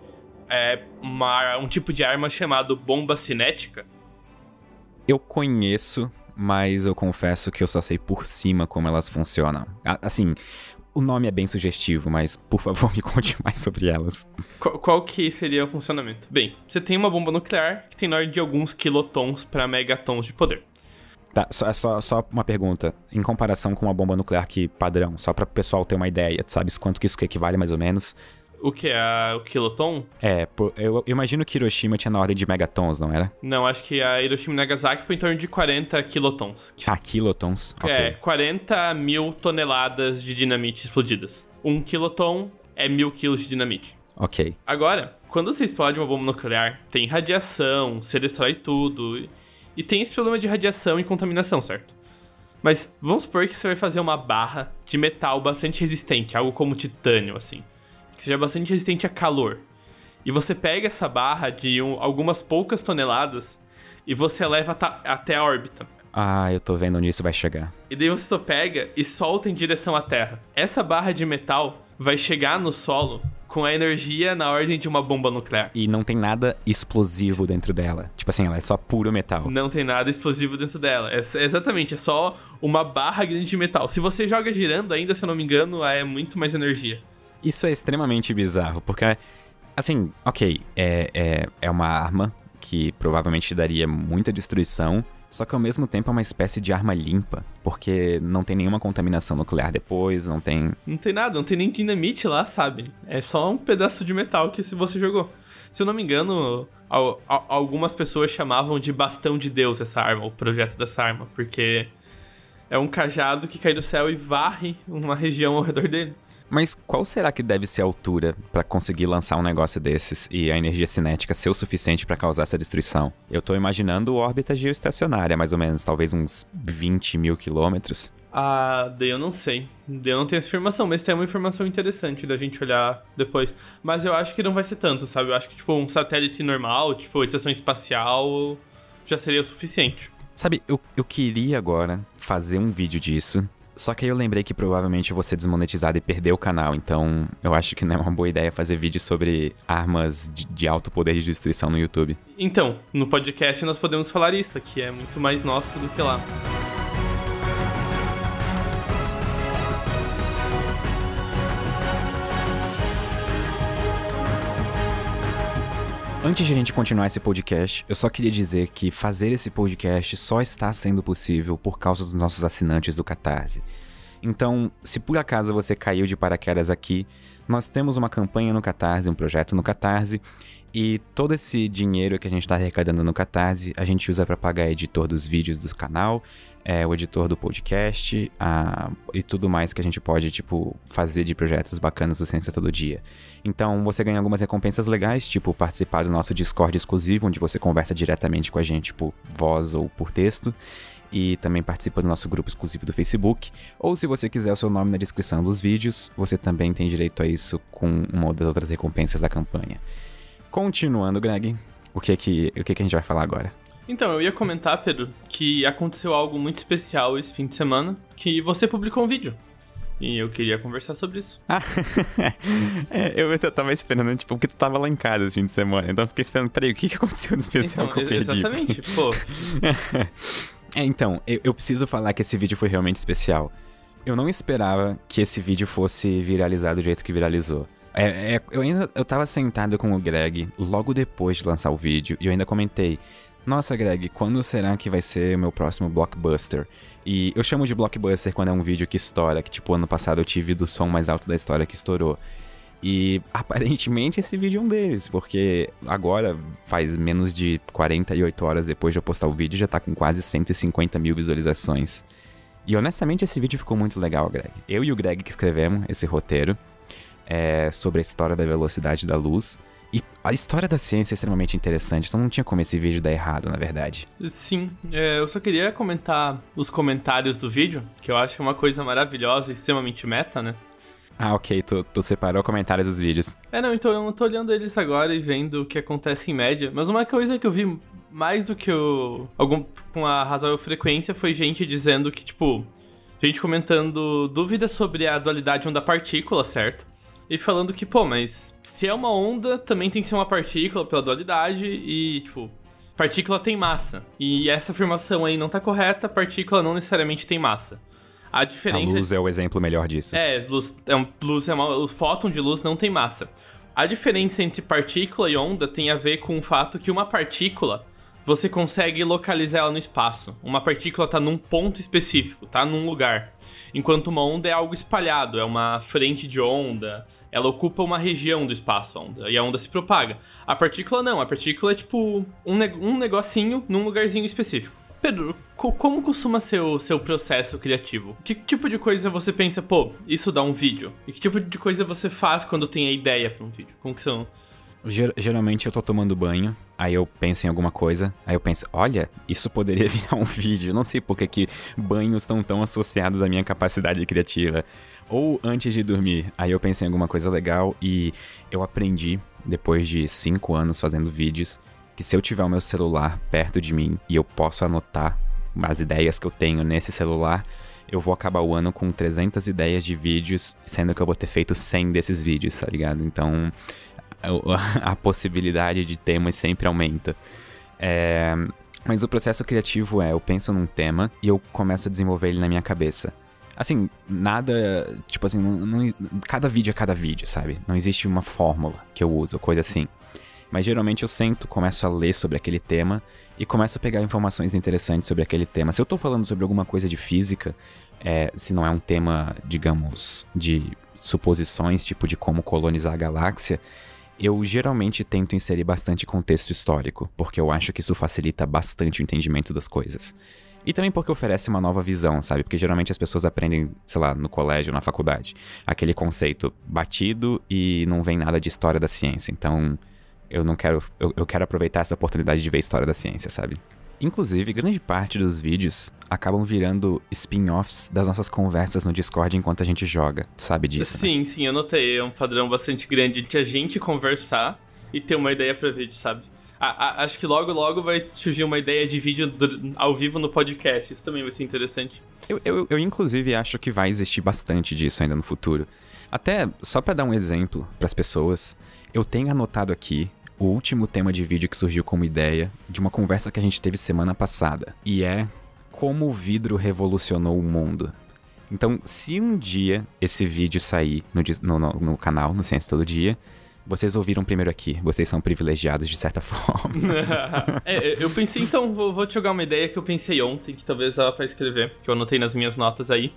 é, uma- um tipo de arma chamado bomba cinética? Eu conheço, mas eu confesso que eu só sei por cima como elas funcionam. Assim, o nome é bem sugestivo, mas por favor me conte mais sobre elas. Qual, qual que seria o funcionamento? Bem, você tem uma bomba nuclear que tem na ordem de alguns quilotons para megatons de poder. Tá, só, só, só uma pergunta. Em comparação com uma bomba nuclear que padrão, só para o pessoal ter uma ideia, tu sabes quanto que isso equivale mais ou menos? O que é o quiloton? É, por- eu, eu imagino que Hiroshima tinha na ordem de megatons, não era? Não, acho que a Hiroshima e Nagasaki foi em torno de 40 quilotons. Ah, kilotons, ok. É, 40 mil toneladas de dinamite explodidas. Um quiloton é mil quilos de dinamite. Ok. Agora, quando você explode uma bomba nuclear, tem radiação, você destrói tudo. e- E tem esse problema de radiação e contaminação, certo? Mas vamos supor que você vai fazer uma barra de metal bastante resistente, algo como titânio, assim. Que seja bastante resistente a calor. E você pega essa barra de um- algumas poucas toneladas e você leva até a órbita. Ah, eu tô vendo onde isso vai chegar. E daí você só pega e solta em direção à Terra. Essa barra de metal vai chegar no solo com a energia na ordem de uma bomba nuclear. E não tem nada explosivo dentro dela. Tipo assim, ela é só puro metal. Não tem nada explosivo dentro dela. É, é exatamente, é só uma barra grande de metal. Se você joga girando ainda, se eu não me engano, é muito mais energia. Isso é extremamente bizarro, porque, assim, ok, é, é, é uma arma que provavelmente daria muita destruição, só que ao mesmo tempo é uma espécie de arma limpa, porque não tem nenhuma contaminação nuclear depois, não tem. Não tem nada, não tem nem dinamite lá, sabe? É só um pedaço de metal que se você jogou. Se eu não me engano, al- al- algumas pessoas chamavam de bastão de Deus essa arma, o projeto dessa arma, porque é um cajado que cai do céu e varre uma região ao redor dele. Mas qual será que deve ser a altura para conseguir lançar um negócio desses e a energia cinética ser o suficiente para causar essa destruição? Eu tô imaginando órbita geoestacionária, mais ou menos, talvez uns 20 mil quilômetros. Ah, daí eu não sei. Daí eu não tenho essa informação, mas tem uma informação interessante da gente olhar depois. Mas eu acho que não vai ser tanto, sabe? Eu acho que, tipo, um satélite normal, tipo, estação espacial, já seria o suficiente. Sabe, eu, eu queria agora fazer um vídeo disso. Só que aí eu lembrei que provavelmente ser desmonetizado e perder o canal, então eu acho que não é uma boa ideia fazer vídeo sobre armas de, de alto poder de destruição no YouTube. Então, no podcast nós podemos falar isso, que é muito mais nosso do que lá. Antes de a gente continuar esse podcast, eu só queria dizer que fazer esse podcast só está sendo possível por causa dos nossos assinantes do Catarse. Então, se por acaso você caiu de paraquedas aqui, nós temos uma campanha no Catarse, um projeto no Catarse, e todo esse dinheiro que a gente está arrecadando no Catarse, a gente usa para pagar editor dos vídeos do canal, é, o editor do podcast a, e tudo mais que a gente pode, tipo, fazer de projetos bacanas do Ciência Todo Dia. Então, você ganha algumas recompensas legais, tipo participar do nosso Discord exclusivo, onde você conversa diretamente com a gente por voz ou por texto. E também participa do nosso grupo exclusivo do Facebook. Ou se você quiser o seu nome na descrição dos vídeos, você também tem direito a isso com uma das outras recompensas da campanha. Continuando, Greg, o que é que, o que, é que a gente vai falar agora? Então, eu ia comentar, Pedro, que aconteceu algo muito especial esse fim de semana, que você publicou um vídeo. E eu queria conversar sobre isso. Ah, é, eu, eu tava esperando, tipo, porque tu tava lá em casa esse fim de semana. Então eu fiquei esperando, peraí, o que, que aconteceu de especial então, que eu perdi? Exatamente, pô. é, então, eu, eu preciso falar que esse vídeo foi realmente especial. Eu não esperava que esse vídeo fosse viralizado do jeito que viralizou. É, é, eu ainda eu tava sentado com o Greg logo depois de lançar o vídeo e eu ainda comentei: Nossa, Greg, quando será que vai ser o meu próximo blockbuster? E eu chamo de blockbuster quando é um vídeo que estoura, que tipo ano passado eu tive do som mais alto da história que estourou. E aparentemente esse vídeo é um deles, porque agora, faz menos de 48 horas depois de eu postar o vídeo, já tá com quase 150 mil visualizações. E honestamente esse vídeo ficou muito legal, Greg. Eu e o Greg que escrevemos esse roteiro é, sobre a história da velocidade da luz. E a história da ciência é extremamente interessante, então não tinha como esse vídeo dar errado, na verdade. Sim, é, eu só queria comentar os comentários do vídeo, que eu acho uma coisa maravilhosa e extremamente meta, né? Ah, ok, tu, tu separou comentários dos vídeos. É, não, então eu não tô olhando eles agora e vendo o que acontece em média, mas uma coisa que eu vi mais do que o. algum com a razoável frequência foi gente dizendo que, tipo, gente comentando dúvidas sobre a dualidade onda-partícula, certo? e falando que, pô, mas se é uma onda, também tem que ser uma partícula pela dualidade e, tipo, partícula tem massa. E essa afirmação aí não tá correta, partícula não necessariamente tem massa. A diferença. A luz é o exemplo melhor disso. É, luz é, um, luz é uma, o fóton de luz não tem massa. A diferença entre partícula e onda tem a ver com o fato que uma partícula você consegue localizar ela no espaço. Uma partícula está num ponto específico, tá num lugar. Enquanto uma onda é algo espalhado, é uma frente de onda, ela ocupa uma região do espaço, a onda, e a onda se propaga. A partícula não, a partícula é tipo um, ne um negocinho num lugarzinho específico. Pedro, co como costuma ser o seu processo criativo? Que tipo de coisa você pensa, pô, isso dá um vídeo? E que tipo de coisa você faz quando tem a ideia para um vídeo? Como que são? Geralmente eu tô tomando banho, aí eu penso em alguma coisa, aí eu penso, olha, isso poderia virar um vídeo. Não sei por que, que banhos estão tão associados à minha capacidade criativa ou antes de dormir. Aí eu pensei em alguma coisa legal e eu aprendi, depois de cinco anos fazendo vídeos, que se eu tiver o meu celular perto de mim e eu posso anotar as ideias que eu tenho nesse celular, eu vou acabar o ano com 300 ideias de vídeos, sendo que eu vou ter feito 100 desses vídeos, tá ligado? Então a, possibilidade de temas sempre aumenta. É, mas o processo criativo é: eu penso num tema e eu começo a desenvolver ele na minha cabeça. Assim, nada. Tipo assim, não, não, cada vídeo é cada vídeo, sabe? Não existe uma fórmula que eu uso, coisa assim. Mas geralmente eu sento, começo a ler sobre aquele tema e começo a pegar informações interessantes sobre aquele tema. Se eu tô falando sobre alguma coisa de física, é, se não é um tema, digamos, de suposições, tipo de como colonizar a galáxia, eu geralmente tento inserir bastante contexto histórico, porque eu acho que isso facilita bastante o entendimento das coisas. E também porque oferece uma nova visão, sabe? Porque geralmente as pessoas aprendem, sei lá, no colégio, na faculdade, aquele conceito batido e não vem nada de história da ciência. Então, eu não quero. Eu, eu quero aproveitar essa oportunidade de ver história da ciência, sabe? Inclusive, grande parte dos vídeos acabam virando spin-offs das nossas conversas no Discord enquanto a gente joga. Tu sabe disso? Né? Sim, sim, eu notei. É um padrão bastante grande de a gente conversar e ter uma ideia pra vídeo, sabe? A, a, acho que logo, logo vai surgir uma ideia de vídeo do, ao vivo no podcast. Isso também vai ser interessante. Eu, eu, eu, inclusive, acho que vai existir bastante disso ainda no futuro. Até, só para dar um exemplo para as pessoas, eu tenho anotado aqui o último tema de vídeo que surgiu como ideia de uma conversa que a gente teve semana passada. E é como o vidro revolucionou o mundo. Então, se um dia esse vídeo sair no, no, no canal, no Ciência Todo Dia, vocês ouviram primeiro aqui. Vocês são privilegiados de certa forma. é, eu pensei, então, vou, vou, te jogar uma ideia que eu pensei ontem, que talvez ela vai escrever, que eu anotei nas minhas notas aí.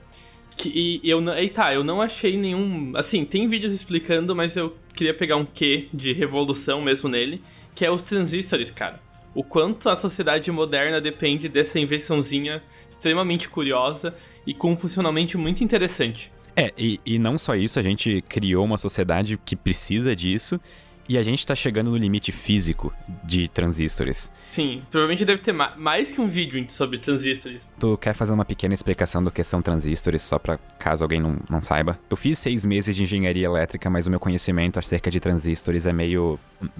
Que, e eu não. Eita, eu não achei nenhum. Assim, tem vídeos explicando, mas eu queria pegar um quê de revolução mesmo nele, que é os transistores, cara. O quanto a sociedade moderna depende dessa invençãozinha extremamente curiosa e com um funcionamento muito interessante. É, e, e não só isso, a gente criou uma sociedade que precisa disso e a gente está chegando no limite físico de transistores. Sim, provavelmente deve ter mais que um vídeo sobre transistores. Tu quer fazer uma pequena explicação do que são transistores, só para caso alguém não, não saiba? Eu fiz seis meses de engenharia elétrica, mas o meu conhecimento acerca de transistores é meio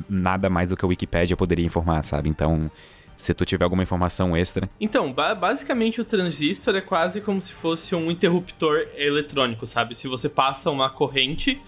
nada mais do que a Wikipedia poderia informar, sabe? Então, se tu tiver alguma informação extra. Então, ba basicamente o transistor é quase como se fosse um interruptor eletrônico, sabe? Se você passa uma corrente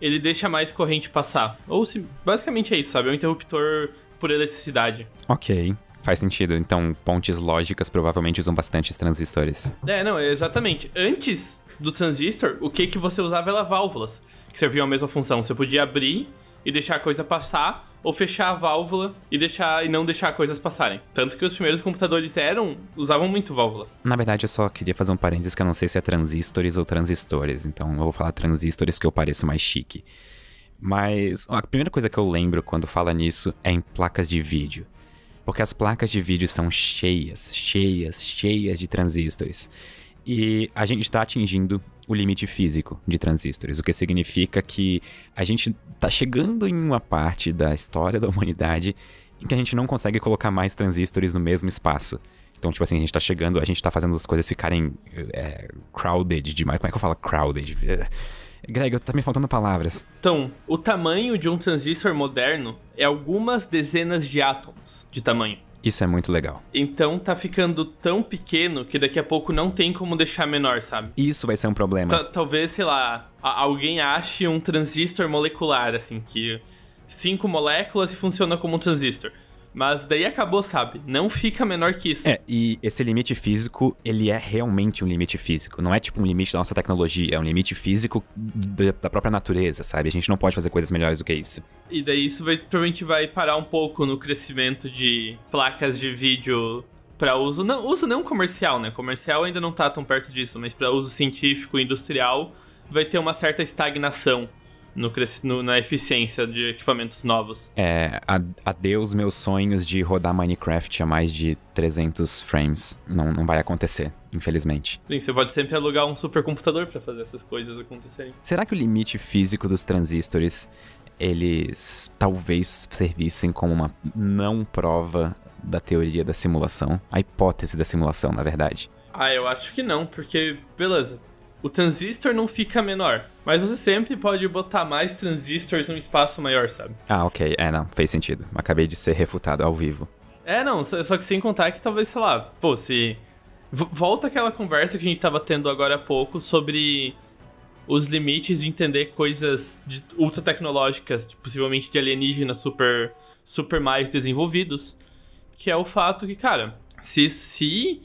ele deixa mais corrente passar. Ou se. Basicamente é isso, sabe? É um interruptor por eletricidade. Ok. Faz sentido. Então, pontes lógicas provavelmente usam bastantes transistores. É, não, exatamente. Antes do transistor, o que que você usava era válvulas, que serviam a mesma função. Você podia abrir e deixar a coisa passar, ou fechar a válvula e deixar e não deixar coisas passarem. Tanto que os primeiros computadores eram usavam muito válvula. Na verdade, eu só queria fazer um parênteses que eu não sei se é transistores ou transistores, então eu vou falar transistores que eu pareço mais chique. Mas a primeira coisa que eu lembro quando fala nisso é em placas de vídeo. Porque as placas de vídeo estão cheias, cheias, cheias de transistores. E a gente está atingindo o limite físico de transistores, o que significa que a gente está chegando em uma parte da história da humanidade em que a gente não consegue colocar mais transistores no mesmo espaço. Então, tipo assim, a gente tá chegando, a gente tá fazendo as coisas ficarem é, crowded demais. Como é que eu falo crowded? É, Greg, tá me faltando palavras. Então, o tamanho de um transistor moderno é algumas dezenas de átomos de tamanho. Isso é muito legal. Então tá ficando tão pequeno que daqui a pouco não tem como deixar menor, sabe? Isso vai ser um problema. T talvez, sei lá, alguém ache um transistor molecular, assim, que cinco moléculas e funciona como um transistor. Mas daí acabou, sabe? Não fica menor que isso. É, e esse limite físico, ele é realmente um limite físico. Não é tipo um limite da nossa tecnologia, é um limite físico da própria natureza, sabe? A gente não pode fazer coisas melhores do que isso. E daí isso vai, provavelmente vai parar um pouco no crescimento de placas de vídeo para uso não uso não comercial, né? Comercial ainda não tá tão perto disso, mas para uso científico e industrial vai ter uma certa estagnação no, no, na eficiência de equipamentos novos. É, adeus meus sonhos de rodar Minecraft a mais de 300 frames. Não, não vai acontecer, infelizmente. Sim, você pode sempre alugar um supercomputador para fazer essas coisas acontecerem. Será que o limite físico dos transistores eles talvez servissem como uma não prova da teoria da simulação, a hipótese da simulação, na verdade? Ah, eu acho que não, porque, beleza, o transistor não fica menor. Mas você sempre pode botar mais transistores num espaço maior, sabe? Ah, ok. É, não, fez sentido. Acabei de ser refutado ao vivo. É, não, só que sem contar que talvez, sei lá, pô, se. Volta aquela conversa que a gente tava tendo agora há pouco sobre os limites de entender coisas de ultra tecnológicas, possivelmente de alienígenas super, super mais desenvolvidos. Que é o fato que, cara, se, se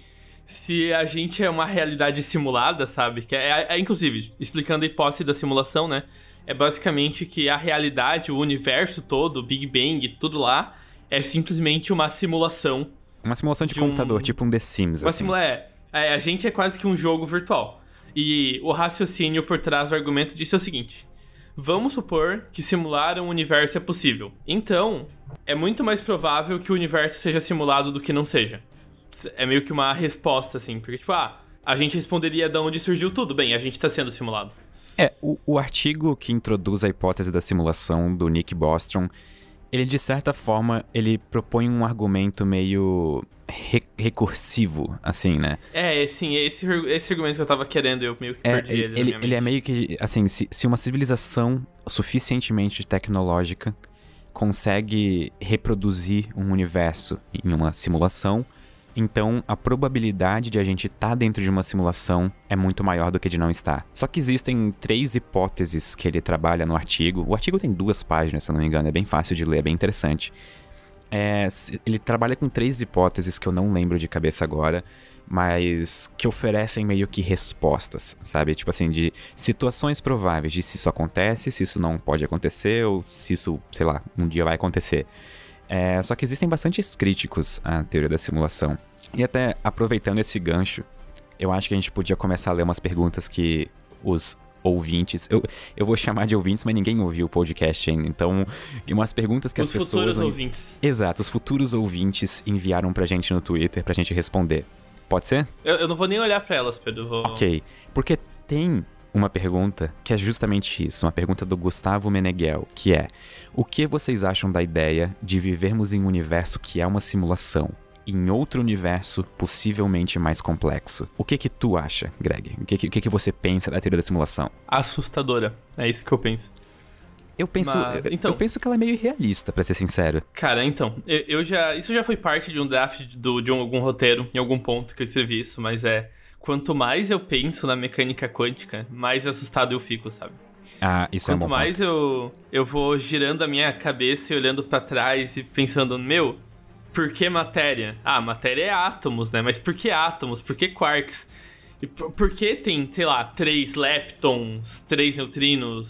se a gente é uma realidade simulada, sabe? Que é, é, inclusive, explicando a hipótese da simulação, né? É basicamente que a realidade, o universo todo, o Big Bang, tudo lá, é simplesmente uma simulação. Uma simulação de, de computador, um... tipo um The Sims, uma assim. Simula... É, é, a gente é quase que um jogo virtual. E o raciocínio por trás do argumento disso é o seguinte: vamos supor que simular um universo é possível. Então, é muito mais provável que o universo seja simulado do que não seja é meio que uma resposta, assim. Porque, tipo, ah, a gente responderia de onde surgiu tudo. Bem, a gente está sendo simulado. É, o, o artigo que introduz a hipótese da simulação do Nick Bostrom, ele de certa forma, ele propõe um argumento meio re recursivo, assim, né? É, sim, esse, esse argumento que eu tava querendo, eu meio que é, perdi ele. Ele, ele é meio que, assim, se, se uma civilização suficientemente tecnológica consegue reproduzir um universo em uma simulação, então, a probabilidade de a gente estar tá dentro de uma simulação é muito maior do que de não estar. Só que existem três hipóteses que ele trabalha no artigo. O artigo tem duas páginas, se não me engano, é bem fácil de ler, é bem interessante. É, ele trabalha com três hipóteses que eu não lembro de cabeça agora, mas que oferecem meio que respostas, sabe? Tipo assim, de situações prováveis de se isso acontece, se isso não pode acontecer, ou se isso, sei lá, um dia vai acontecer. É, só que existem bastantes críticos à teoria da simulação. E até aproveitando esse gancho, eu acho que a gente podia começar a ler umas perguntas que os ouvintes. Eu, eu vou chamar de ouvintes, mas ninguém ouviu o podcast ainda. Então, umas perguntas que os as pessoas. Futuros ouvintes. Exato, os futuros ouvintes enviaram pra gente no Twitter pra gente responder. Pode ser? Eu, eu não vou nem olhar pra elas, Pedro. Vou... Ok. Porque tem uma pergunta que é justamente isso, uma pergunta do Gustavo Meneghel, que é: O que vocês acham da ideia de vivermos em um universo que é uma simulação? Em outro universo possivelmente mais complexo. O que que tu acha, Greg? O que que, o que, que você pensa da teoria da simulação? Assustadora. É isso que eu penso. Eu penso, Mas, então, eu penso que ela é meio realista, para ser sincero. Cara, então, eu, eu, já. Isso já foi parte de um draft do, de um, algum roteiro, em algum ponto que eu escrevi isso, mas é quanto mais eu penso na mecânica quântica, mais assustado eu fico, sabe? Ah, isso quanto é um bom mais eu, eu vou girando a minha cabeça e olhando para trás e pensando, meu, por que matéria? Ah, matéria é átomos, né? Mas por que átomos? Por que quarks? E por, por que tem, sei lá, três leptons, três neutrinos,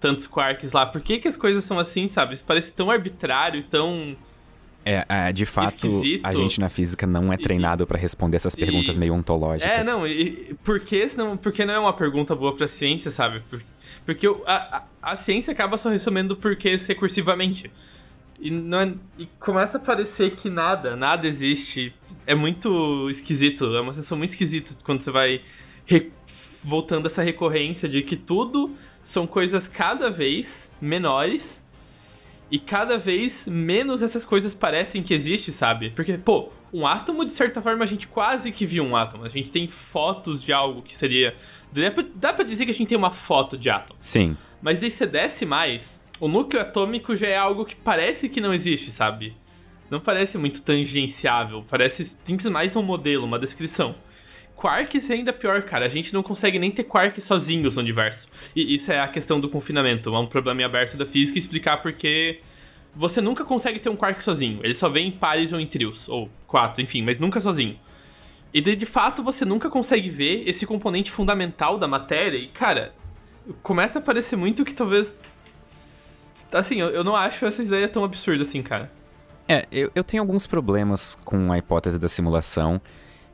tantos quarks lá? Por que, que as coisas são assim, sabe? Isso parece tão arbitrário, tão é, é, de fato, Esquisito. a gente na física não é treinado para responder essas perguntas e... meio ontológicas. É, não, e, por que não, porque não é uma pergunta boa pra ciência, sabe? Porque a, a, a ciência acaba só respondendo porquês recursivamente. E, não é, e começa a parecer que nada, nada existe. É muito esquisito, é uma sensação muito esquisita quando você vai re, voltando essa recorrência de que tudo são coisas cada vez menores e cada vez menos essas coisas parecem que existem, sabe? Porque, pô, um átomo, de certa forma, a gente quase que viu um átomo. A gente tem fotos de algo que seria. Dá pra, dizer que a gente tem uma foto de átomo. Sim. Mas se você desce mais, o núcleo atômico já é algo que parece que não existe, sabe? Não parece muito tangenciável. Parece simples mais um modelo, uma descrição. Quarks é ainda pior, cara. A gente não consegue nem ter quarks sozinhos no universo. E isso é a questão do confinamento. É um problema aberto da física explicar porque você nunca consegue ter um quark sozinho. Ele só vem em pares ou em trios, ou quatro, enfim, mas nunca sozinho. E de, fato você nunca consegue ver esse componente fundamental da matéria. E cara, começa a parecer muito que talvez. Assim, eu não acho essa ideia tão absurda assim, cara. É, eu, eu tenho alguns problemas com a hipótese da simulação.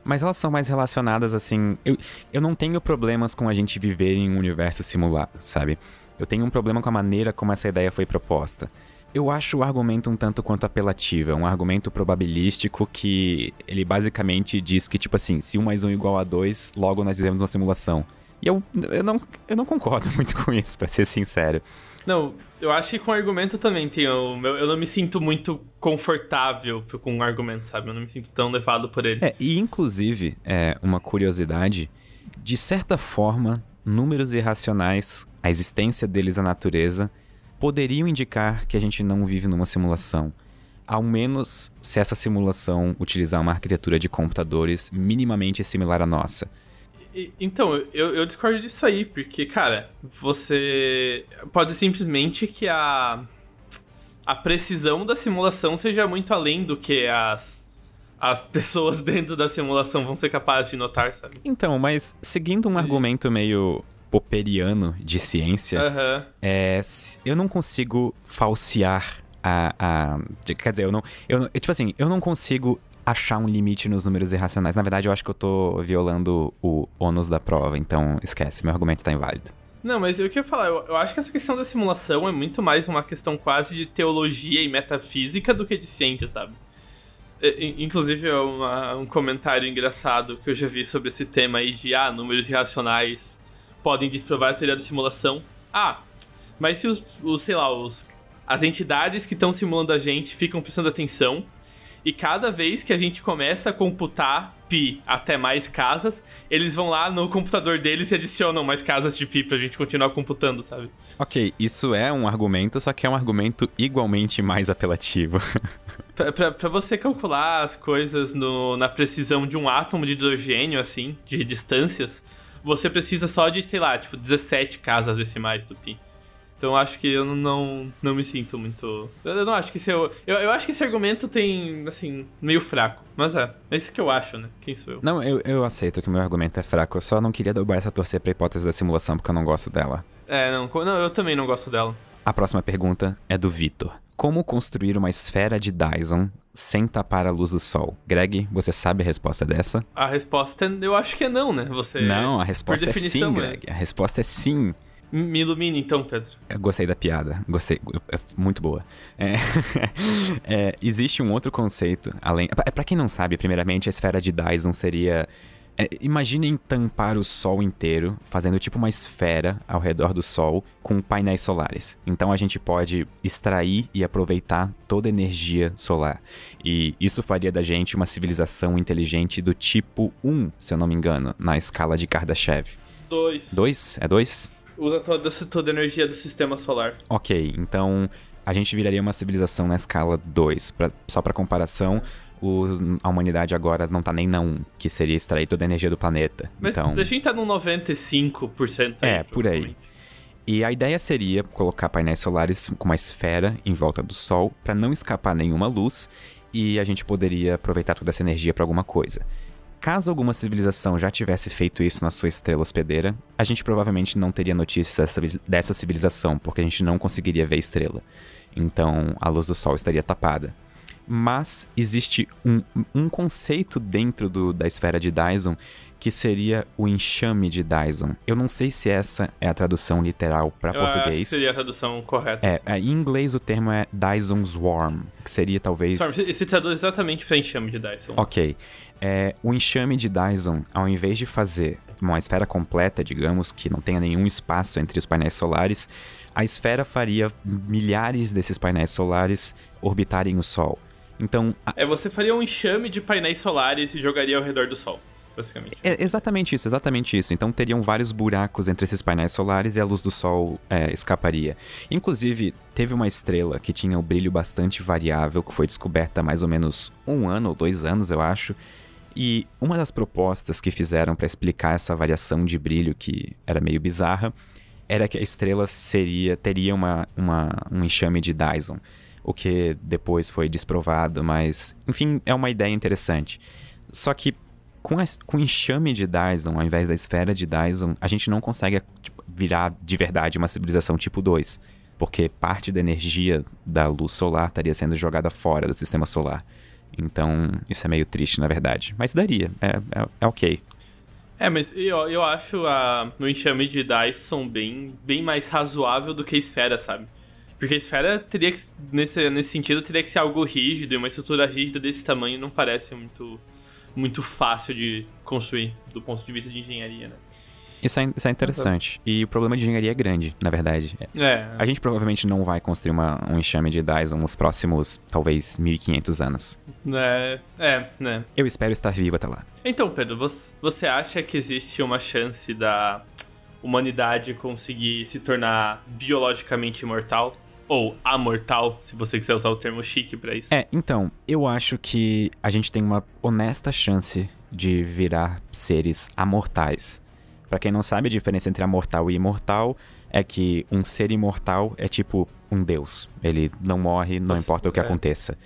Mas elas são mais relacionadas assim. Eu, eu não tenho problemas com a gente viver em um universo simulado, sabe? Eu tenho um problema com a maneira como essa ideia foi proposta. Eu acho o argumento um tanto quanto apelativo, é um argumento probabilístico que ele basicamente diz que, tipo assim, se 1 mais 1 é igual a 2, logo nós vivemos uma simulação. E eu, eu, não, eu não concordo muito com isso, para ser sincero. Não, eu acho que com argumento também tem o meu, eu não me sinto muito confortável com o argumento, sabe? Eu não me sinto tão levado por ele. É, e inclusive, é uma curiosidade, de certa forma, números irracionais, a existência deles na natureza, poderiam indicar que a gente não vive numa simulação. Ao menos se essa simulação utilizar uma arquitetura de computadores minimamente similar à nossa então, eu, eu discordo disso aí, porque, cara, você pode simplesmente que a, a precisão da simulação seja muito além do que as, as pessoas dentro da simulação vão ser capazes de notar, sabe? Então, mas seguindo um argumento meio popperiano de ciência, uhum. é, eu não consigo falsear a, a. Quer dizer, eu não. Eu, tipo assim, eu não consigo achar um limite nos números irracionais. Na verdade, eu acho que eu tô violando o ônus da prova, então esquece, meu argumento tá inválido. Não, mas eu queria falar, eu, eu, acho que essa questão da simulação é muito mais uma questão quase de teologia e metafísica do que de ciência, sabe? Inclusive, é uma, um comentário engraçado que eu já vi sobre esse tema aí de ah, números irracionais podem desprovar a teoria da simulação. Ah, mas se os, os sei lá, os, as entidades que estão simulando a gente ficam prestando atenção e cada vez que a gente começa a computar pi até mais casas, eles vão lá no computador deles e adicionam mais casas de pi pra gente continuar computando, sabe? Ok, isso é um argumento, só que é um argumento igualmente mais apelativo. pra, pra, pra, você calcular as coisas no, na precisão de um átomo de hidrogênio, assim, de distâncias, você precisa só de, sei lá, tipo, 17 casas decimais do pi. Então acho que eu não, não me sinto muito. Eu não acho que esse. Eu, eu, eu acho que esse argumento tem, assim, meio fraco. Mas é, é isso que eu acho, né? Quem sou eu? Não, eu, eu aceito que o meu argumento é fraco. Eu só não queria dobrar essa torcer pra hipótese da simulação porque eu não gosto dela. É, não, não eu também não gosto dela. A próxima pergunta é do Vitor. Como construir uma esfera de Dyson sem tapar a luz do sol? Greg, você sabe a resposta dessa? A resposta eu acho que é não, né? Você Não, a resposta é sim, né? Greg. A resposta é sim. Me ilumine então, Pedro. Eu gostei da piada, gostei, é muito boa. É, é, existe um outro conceito, além. É para quem não sabe, primeiramente, a esfera de Dyson seria. É, imaginem tampar o Sol inteiro, fazendo tipo uma esfera ao redor do Sol com painéis solares. Então a gente pode extrair e aproveitar toda a energia solar. E isso faria da gente uma civilização inteligente do tipo 1, se eu não me engano, na escala de Kardashev. 2. 2? É 2? Usa toda, toda a energia do sistema solar. Ok, então a gente viraria uma civilização na escala 2. Pra, só para comparação, os, a humanidade agora não tá nem na 1, que seria extrair toda a energia do planeta. Mas então, a gente tá no 95%. Aí, é, por aí. E a ideia seria colocar painéis solares com uma esfera em volta do Sol para não escapar nenhuma luz e a gente poderia aproveitar toda essa energia para alguma coisa. Caso alguma civilização já tivesse feito isso na sua estrela hospedeira, a gente provavelmente não teria notícias dessa civilização, porque a gente não conseguiria ver a estrela. Então a luz do Sol estaria tapada. Mas existe um, um conceito dentro do, da esfera de Dyson que seria o enxame de Dyson. Eu não sei se essa é a tradução literal para português. seria a tradução correta. É, é, em inglês o termo é Dyson Swarm, que seria talvez. Se traduz exatamente para enxame de Dyson. Ok. É, o enxame de Dyson, ao invés de fazer uma esfera completa, digamos, que não tenha nenhum espaço entre os painéis solares, a esfera faria milhares desses painéis solares orbitarem o Sol. Então. A... É, você faria um enxame de painéis solares e jogaria ao redor do Sol basicamente. É exatamente isso, exatamente isso. Então teriam vários buracos entre esses painéis solares e a luz do Sol é, escaparia. Inclusive, teve uma estrela que tinha um brilho bastante variável, que foi descoberta há mais ou menos um ano ou dois anos, eu acho. E uma das propostas que fizeram para explicar essa variação de brilho, que era meio bizarra, era que a estrela seria teria uma, uma, um enxame de Dyson. O que depois foi desprovado, mas enfim, é uma ideia interessante. Só que com, a, com enxame de Dyson, ao invés da esfera de Dyson, a gente não consegue tipo, virar de verdade uma civilização tipo 2. Porque parte da energia da luz solar estaria sendo jogada fora do sistema solar. Então, isso é meio triste, na verdade. Mas daria, é, é, é ok. É, mas eu, eu acho a, no enxame de Dyson bem, bem mais razoável do que a esfera, sabe? Porque a esfera teria que, nesse, nesse sentido, teria que ser algo rígido, e uma estrutura rígida desse tamanho não parece muito muito fácil de construir do ponto de vista de engenharia, né? Isso é, isso é interessante. E o problema de engenharia é grande, na verdade. É. A gente provavelmente não vai construir uma, um enxame de Dyson nos próximos, talvez, 1500 anos. É, é, né. Eu espero estar vivo até lá. Então, Pedro, você acha que existe uma chance da humanidade conseguir se tornar biologicamente imortal? Ou amortal, se você quiser usar o termo chique para isso. É, então, eu acho que a gente tem uma honesta chance de virar seres amortais. Para quem não sabe, a diferença entre amortal e imortal é que um ser imortal é tipo um deus. Ele não morre, não importa o que é. aconteça.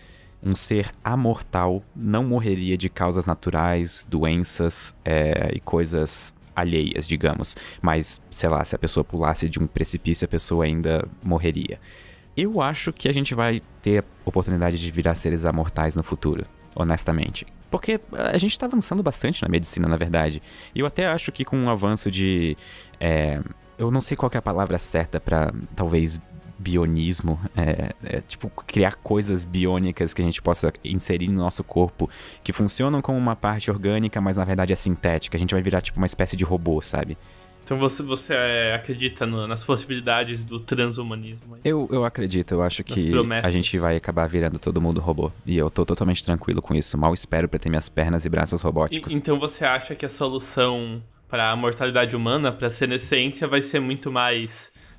Um ser amortal não morreria de causas naturais, doenças é, e coisas alheias, digamos. Mas, sei lá, se a pessoa pulasse de um precipício, a pessoa ainda morreria. Eu acho que a gente vai ter a oportunidade de virar seres amortais no futuro, honestamente. Porque a gente está avançando bastante na medicina, na verdade. E eu até acho que com o um avanço de. É, eu não sei qual é a palavra certa para talvez bionismo, é, é, tipo criar coisas biônicas que a gente possa inserir no nosso corpo que funcionam como uma parte orgânica, mas na verdade é sintética. A gente vai virar tipo uma espécie de robô, sabe? Então você, você é, acredita no, nas possibilidades do transhumanismo? Eu, eu acredito, eu acho que a gente vai acabar virando todo mundo robô. E eu tô totalmente tranquilo com isso. Mal espero pra ter minhas pernas e braços robóticos. E, então você acha que a solução para a mortalidade humana, para a senescência, vai ser muito mais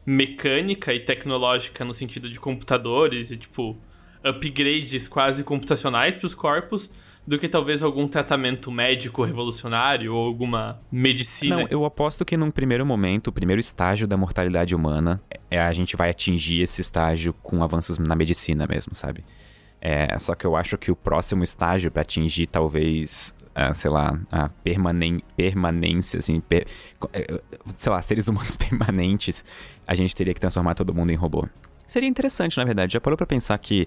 mecânica e tecnológica no sentido de computadores e tipo upgrades quase computacionais para os corpos do que talvez algum tratamento médico revolucionário ou alguma medicina. Não, eu aposto que num primeiro momento, o primeiro estágio da mortalidade humana, é a gente vai atingir esse estágio com avanços na medicina mesmo, sabe? É, só que eu acho que o próximo estágio para atingir talvez uh, sei lá, a permanen permanência, assim, per é, sei lá, seres humanos permanentes, a gente teria que transformar todo mundo em robô. Seria interessante, na verdade. Já parou pra pensar que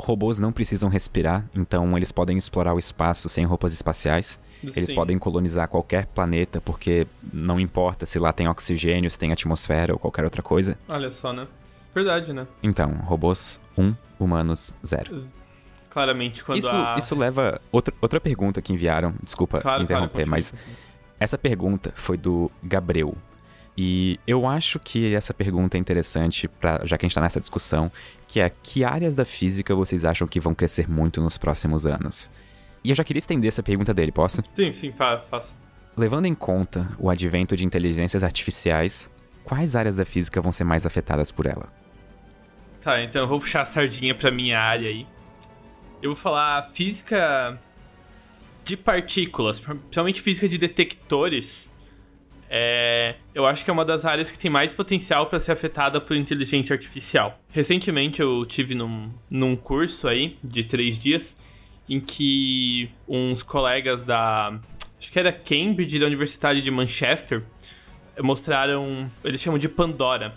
robôs não precisam respirar, então eles podem explorar o espaço sem roupas espaciais. Sim. Eles podem colonizar qualquer planeta, porque não importa se lá tem oxigênio, se tem atmosfera ou qualquer outra coisa. Olha só, né? Verdade, né? Então, robôs 1, um, humanos 0 claramente quando isso, a... Isso leva... Outra, outra pergunta que enviaram, desculpa claro, interromper, claro, mas essa pergunta foi do Gabriel. E eu acho que essa pergunta é interessante, pra, já que a gente está nessa discussão, que é que áreas da física vocês acham que vão crescer muito nos próximos anos? E eu já queria estender essa pergunta dele, posso? Sim, sim, faço. Levando em conta o advento de inteligências artificiais, quais áreas da física vão ser mais afetadas por ela? Tá, então eu vou puxar a sardinha pra minha área aí. Eu vou falar física de partículas, principalmente física de detectores. É, eu acho que é uma das áreas que tem mais potencial para ser afetada por inteligência artificial. Recentemente eu tive num, num curso aí de três dias em que uns colegas da acho que era Cambridge da Universidade de Manchester mostraram eles chamam de Pandora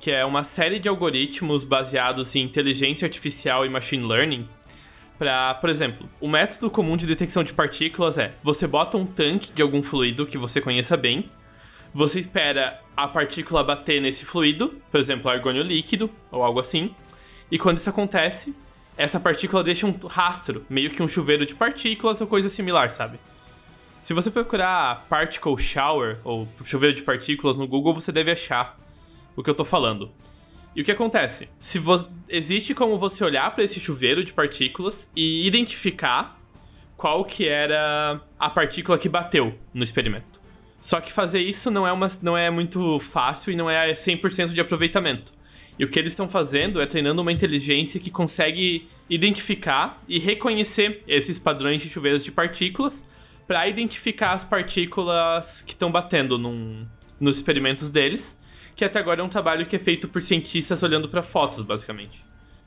que é uma série de algoritmos baseados em inteligência artificial e machine learning para, por exemplo, o método comum de detecção de partículas é: você bota um tanque de algum fluido que você conheça bem, você espera a partícula bater nesse fluido, por exemplo, argônio líquido ou algo assim, e quando isso acontece, essa partícula deixa um rastro, meio que um chuveiro de partículas ou coisa similar, sabe? Se você procurar particle shower ou chuveiro de partículas no Google, você deve achar o que eu tô falando. E o que acontece? Se existe como você olhar para esse chuveiro de partículas e identificar qual que era a partícula que bateu no experimento. Só que fazer isso não é, uma, não é muito fácil e não é 100% de aproveitamento. E o que eles estão fazendo é treinando uma inteligência que consegue identificar e reconhecer esses padrões de chuveiros de partículas para identificar as partículas que estão batendo num, nos experimentos deles que até agora é um trabalho que é feito por cientistas olhando para fotos, basicamente.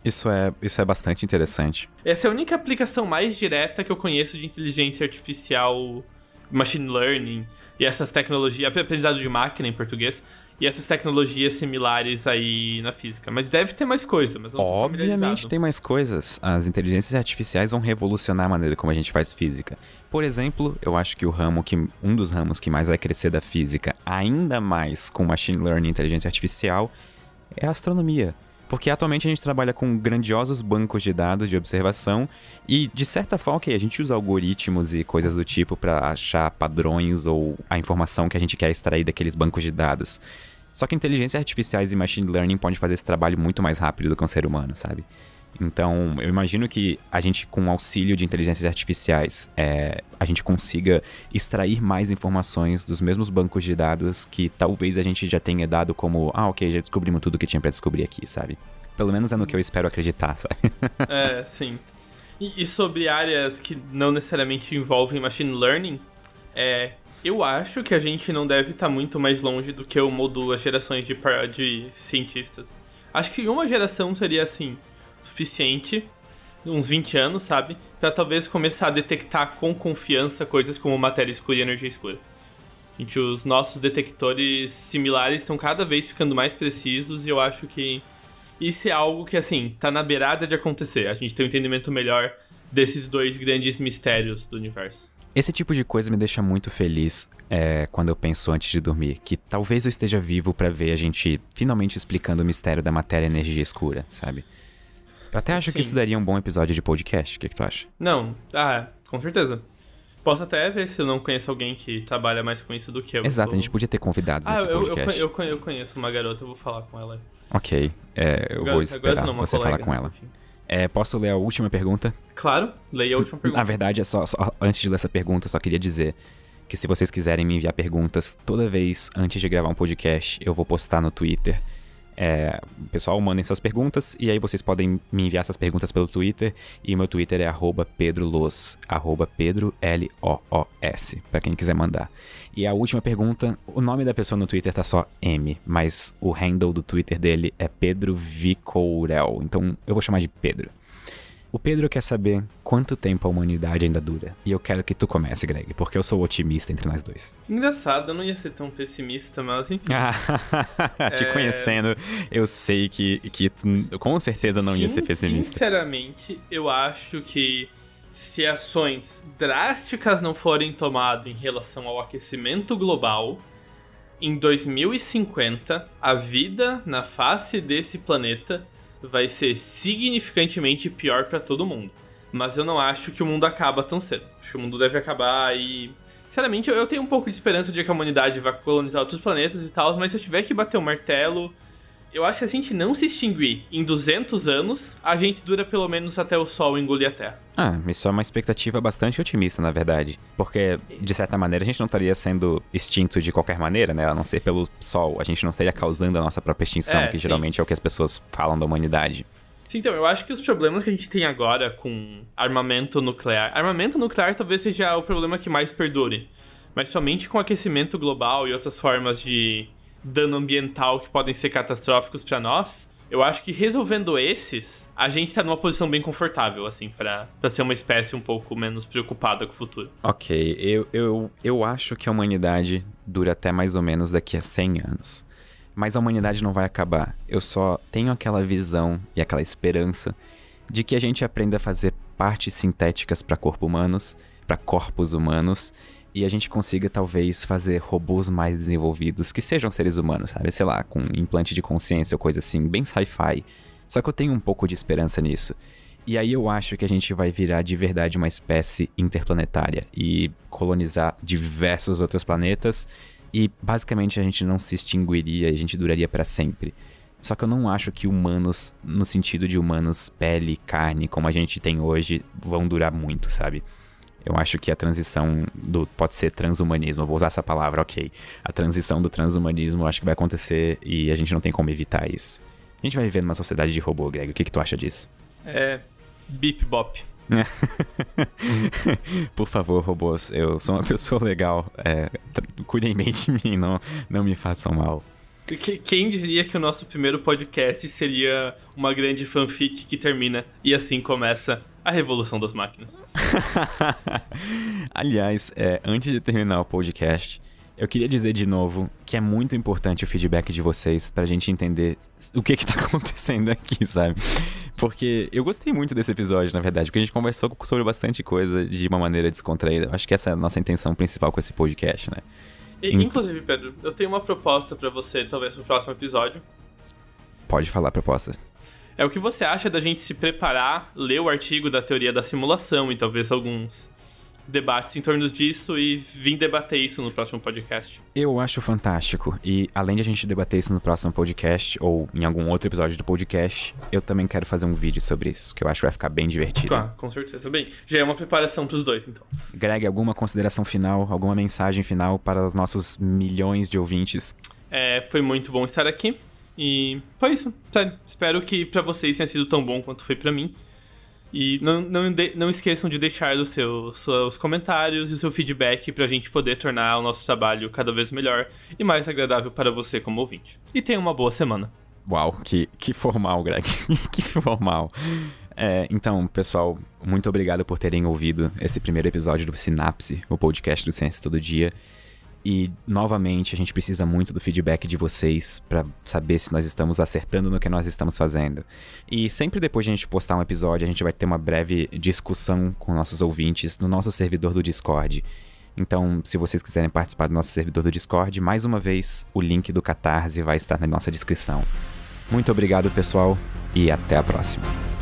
Isso é, isso é bastante interessante. Essa é a única aplicação mais direta que eu conheço de inteligência artificial, machine learning e essas tecnologias, aprendizado de máquina em português, e essas tecnologias similares aí na física. Mas deve ter mais coisa. Mas Obviamente tem mais coisas. As inteligências artificiais vão revolucionar a maneira como a gente faz física. Por exemplo, eu acho que o ramo que um dos ramos que mais vai crescer da física, ainda mais com machine learning e inteligência artificial, é a astronomia. Porque atualmente a gente trabalha com grandiosos bancos de dados de observação e, de certa forma, okay, a gente usa algoritmos e coisas do tipo para achar padrões ou a informação que a gente quer extrair daqueles bancos de dados. Só que inteligências artificiais e machine learning podem fazer esse trabalho muito mais rápido do que um ser humano, sabe? Então, eu imagino que a gente, com o auxílio de inteligências artificiais, é, a gente consiga extrair mais informações dos mesmos bancos de dados que talvez a gente já tenha dado como, ah, ok, já descobrimos tudo que tinha para descobrir aqui, sabe? Pelo menos é no que eu espero acreditar, sabe? é, sim. E, e, sobre áreas que não necessariamente envolvem machine learning, é, eu acho que a gente não deve estar muito mais longe do que uma ou duas gerações de, de cientistas. Acho que uma geração seria assim suficiente, uns 20 anos, sabe? Para talvez começar a detectar com confiança coisas como matéria escura e energia escura. Gente, os nossos detectores similares estão cada vez ficando mais precisos e eu acho que isso é algo que, assim, tá na beirada de acontecer. A gente tem um entendimento melhor desses dois grandes mistérios do universo. Esse tipo de coisa me deixa muito feliz é, quando eu penso antes de dormir, que talvez eu esteja vivo para ver a gente finalmente explicando o mistério da matéria e energia escura, sabe? Eu até acho Sim. que isso daria um bom episódio de podcast. O que, que tu acha? Não, ah, com certeza. Posso até ver se eu não conheço alguém que trabalha mais com isso do que eu. Exato, a gente podia ter convidados ah, nesse eu, podcast. Eu, eu, eu, conheço uma garota, eu vou falar com ela. Ok, é, eu agora, vou esperar não, você colega, falar com ela. É, posso ler a última pergunta? Claro, leia a última pergunta. Na verdade, é só, só antes de ler essa pergunta, só queria dizer que se vocês quiserem me enviar perguntas toda vez antes de gravar um podcast, eu vou postar no Twitter é, pessoal, mandem suas perguntas e aí vocês podem me enviar essas perguntas pelo Twitter. E meu Twitter é pedrolos, arroba Pedro L-O-O-S, pra quem quiser mandar. E a última pergunta, o nome da pessoa no Twitter tá só M, mas o handle do Twitter dele é Pedro Vicourel, então eu vou chamar de Pedro. O Pedro quer saber quanto tempo a humanidade ainda dura. E eu quero que tu comece, Greg, porque eu sou otimista entre nós dois. Engraçado, eu não ia ser tão pessimista, mas enfim. Te é... conhecendo, eu sei que, que tu, com certeza não ia ser pessimista. Sinceramente, eu acho que se ações drásticas não forem tomadas em relação ao aquecimento global, em 2050, a vida na face desse planeta vai ser significantemente pior para todo mundo. Mas eu não acho que o mundo acaba tão cedo. Acho que o mundo deve acabar e. Sinceramente, eu tenho um pouco de esperança de que a humanidade vai colonizar outros planetas e tal, mas se eu tiver que bater o um martelo, eu acho que se a gente não se extinguir em 200 anos, a gente dura pelo menos até o Sol engolir a Terra. Ah, isso é uma expectativa bastante otimista, na verdade. Porque, de certa maneira, a gente não estaria sendo extinto de qualquer maneira, né? A não ser pelo Sol. A gente não estaria causando a nossa própria extinção, é, que sim. geralmente é o que as pessoas falam da humanidade. Sim, então, eu acho que os problemas que a gente tem agora com armamento nuclear. Armamento nuclear talvez seja o problema que mais perdure. Mas somente com aquecimento global e outras formas de dano ambiental que podem ser catastróficos para nós, eu acho que resolvendo esses, a gente está numa posição bem confortável, assim, para ser uma espécie um pouco menos preocupada com o futuro. Ok, eu, eu, eu acho que a humanidade dura até mais ou menos daqui a 100 anos. Mas a humanidade não vai acabar. Eu só tenho aquela visão e aquela esperança de que a gente aprenda a fazer partes sintéticas para corpo humanos, para corpos humanos, e a gente consiga talvez fazer robôs mais desenvolvidos que sejam seres humanos, sabe? Sei lá, com implante de consciência ou coisa assim, bem sci-fi. Só que eu tenho um pouco de esperança nisso. E aí eu acho que a gente vai virar de verdade uma espécie interplanetária e colonizar diversos outros planetas e basicamente a gente não se extinguiria, a gente duraria para sempre. Só que eu não acho que humanos, no sentido de humanos pele, carne, como a gente tem hoje, vão durar muito, sabe? Eu acho que a transição do. Pode ser transhumanismo, vou usar essa palavra, ok. A transição do transhumanismo eu acho que vai acontecer e a gente não tem como evitar isso. A gente vai viver numa sociedade de robô, Greg. O que, que tu acha disso? É. Bip bop. Por favor, robôs, eu sou uma pessoa legal. É, cuidem bem de mim, não, não me façam mal. Quem diria que o nosso primeiro podcast seria uma grande fanfic que termina e assim começa a revolução das máquinas? Aliás, é, antes de terminar o podcast, eu queria dizer de novo que é muito importante o feedback de vocês pra gente entender o que que tá acontecendo aqui, sabe? Porque eu gostei muito desse episódio, na verdade, porque a gente conversou sobre bastante coisa de uma maneira descontraída. Acho que essa é a nossa intenção principal com esse podcast, né? Inclusive, Pedro, eu tenho uma proposta para você, talvez no próximo episódio. Pode falar a proposta. É o que você acha da gente se preparar, ler o artigo da teoria da simulação e talvez alguns debates em torno disso e vir debater isso no próximo podcast. Eu acho fantástico. E além de a gente debater isso no próximo podcast, ou em algum outro episódio do podcast, eu também quero fazer um vídeo sobre isso, que eu acho que vai ficar bem divertido. Claro, com certeza. Bem, já é uma preparação para os dois, então. Greg, alguma consideração final, alguma mensagem final para os nossos milhões de ouvintes? É, foi muito bom estar aqui. E foi isso, sério. Espero que para vocês tenha sido tão bom quanto foi para mim. E não, não, de, não esqueçam de deixar os seus, seus comentários e o seu feedback para a gente poder tornar o nosso trabalho cada vez melhor e mais agradável para você como ouvinte. E tenha uma boa semana. Uau, que, que formal, Greg. que formal. É, então, pessoal, muito obrigado por terem ouvido esse primeiro episódio do Sinapse, o podcast do Ciência Todo Dia. E novamente a gente precisa muito do feedback de vocês para saber se nós estamos acertando no que nós estamos fazendo. E sempre depois de a gente postar um episódio, a gente vai ter uma breve discussão com nossos ouvintes no nosso servidor do Discord. Então, se vocês quiserem participar do nosso servidor do Discord, mais uma vez, o link do Catarse vai estar na nossa descrição. Muito obrigado, pessoal, e até a próxima.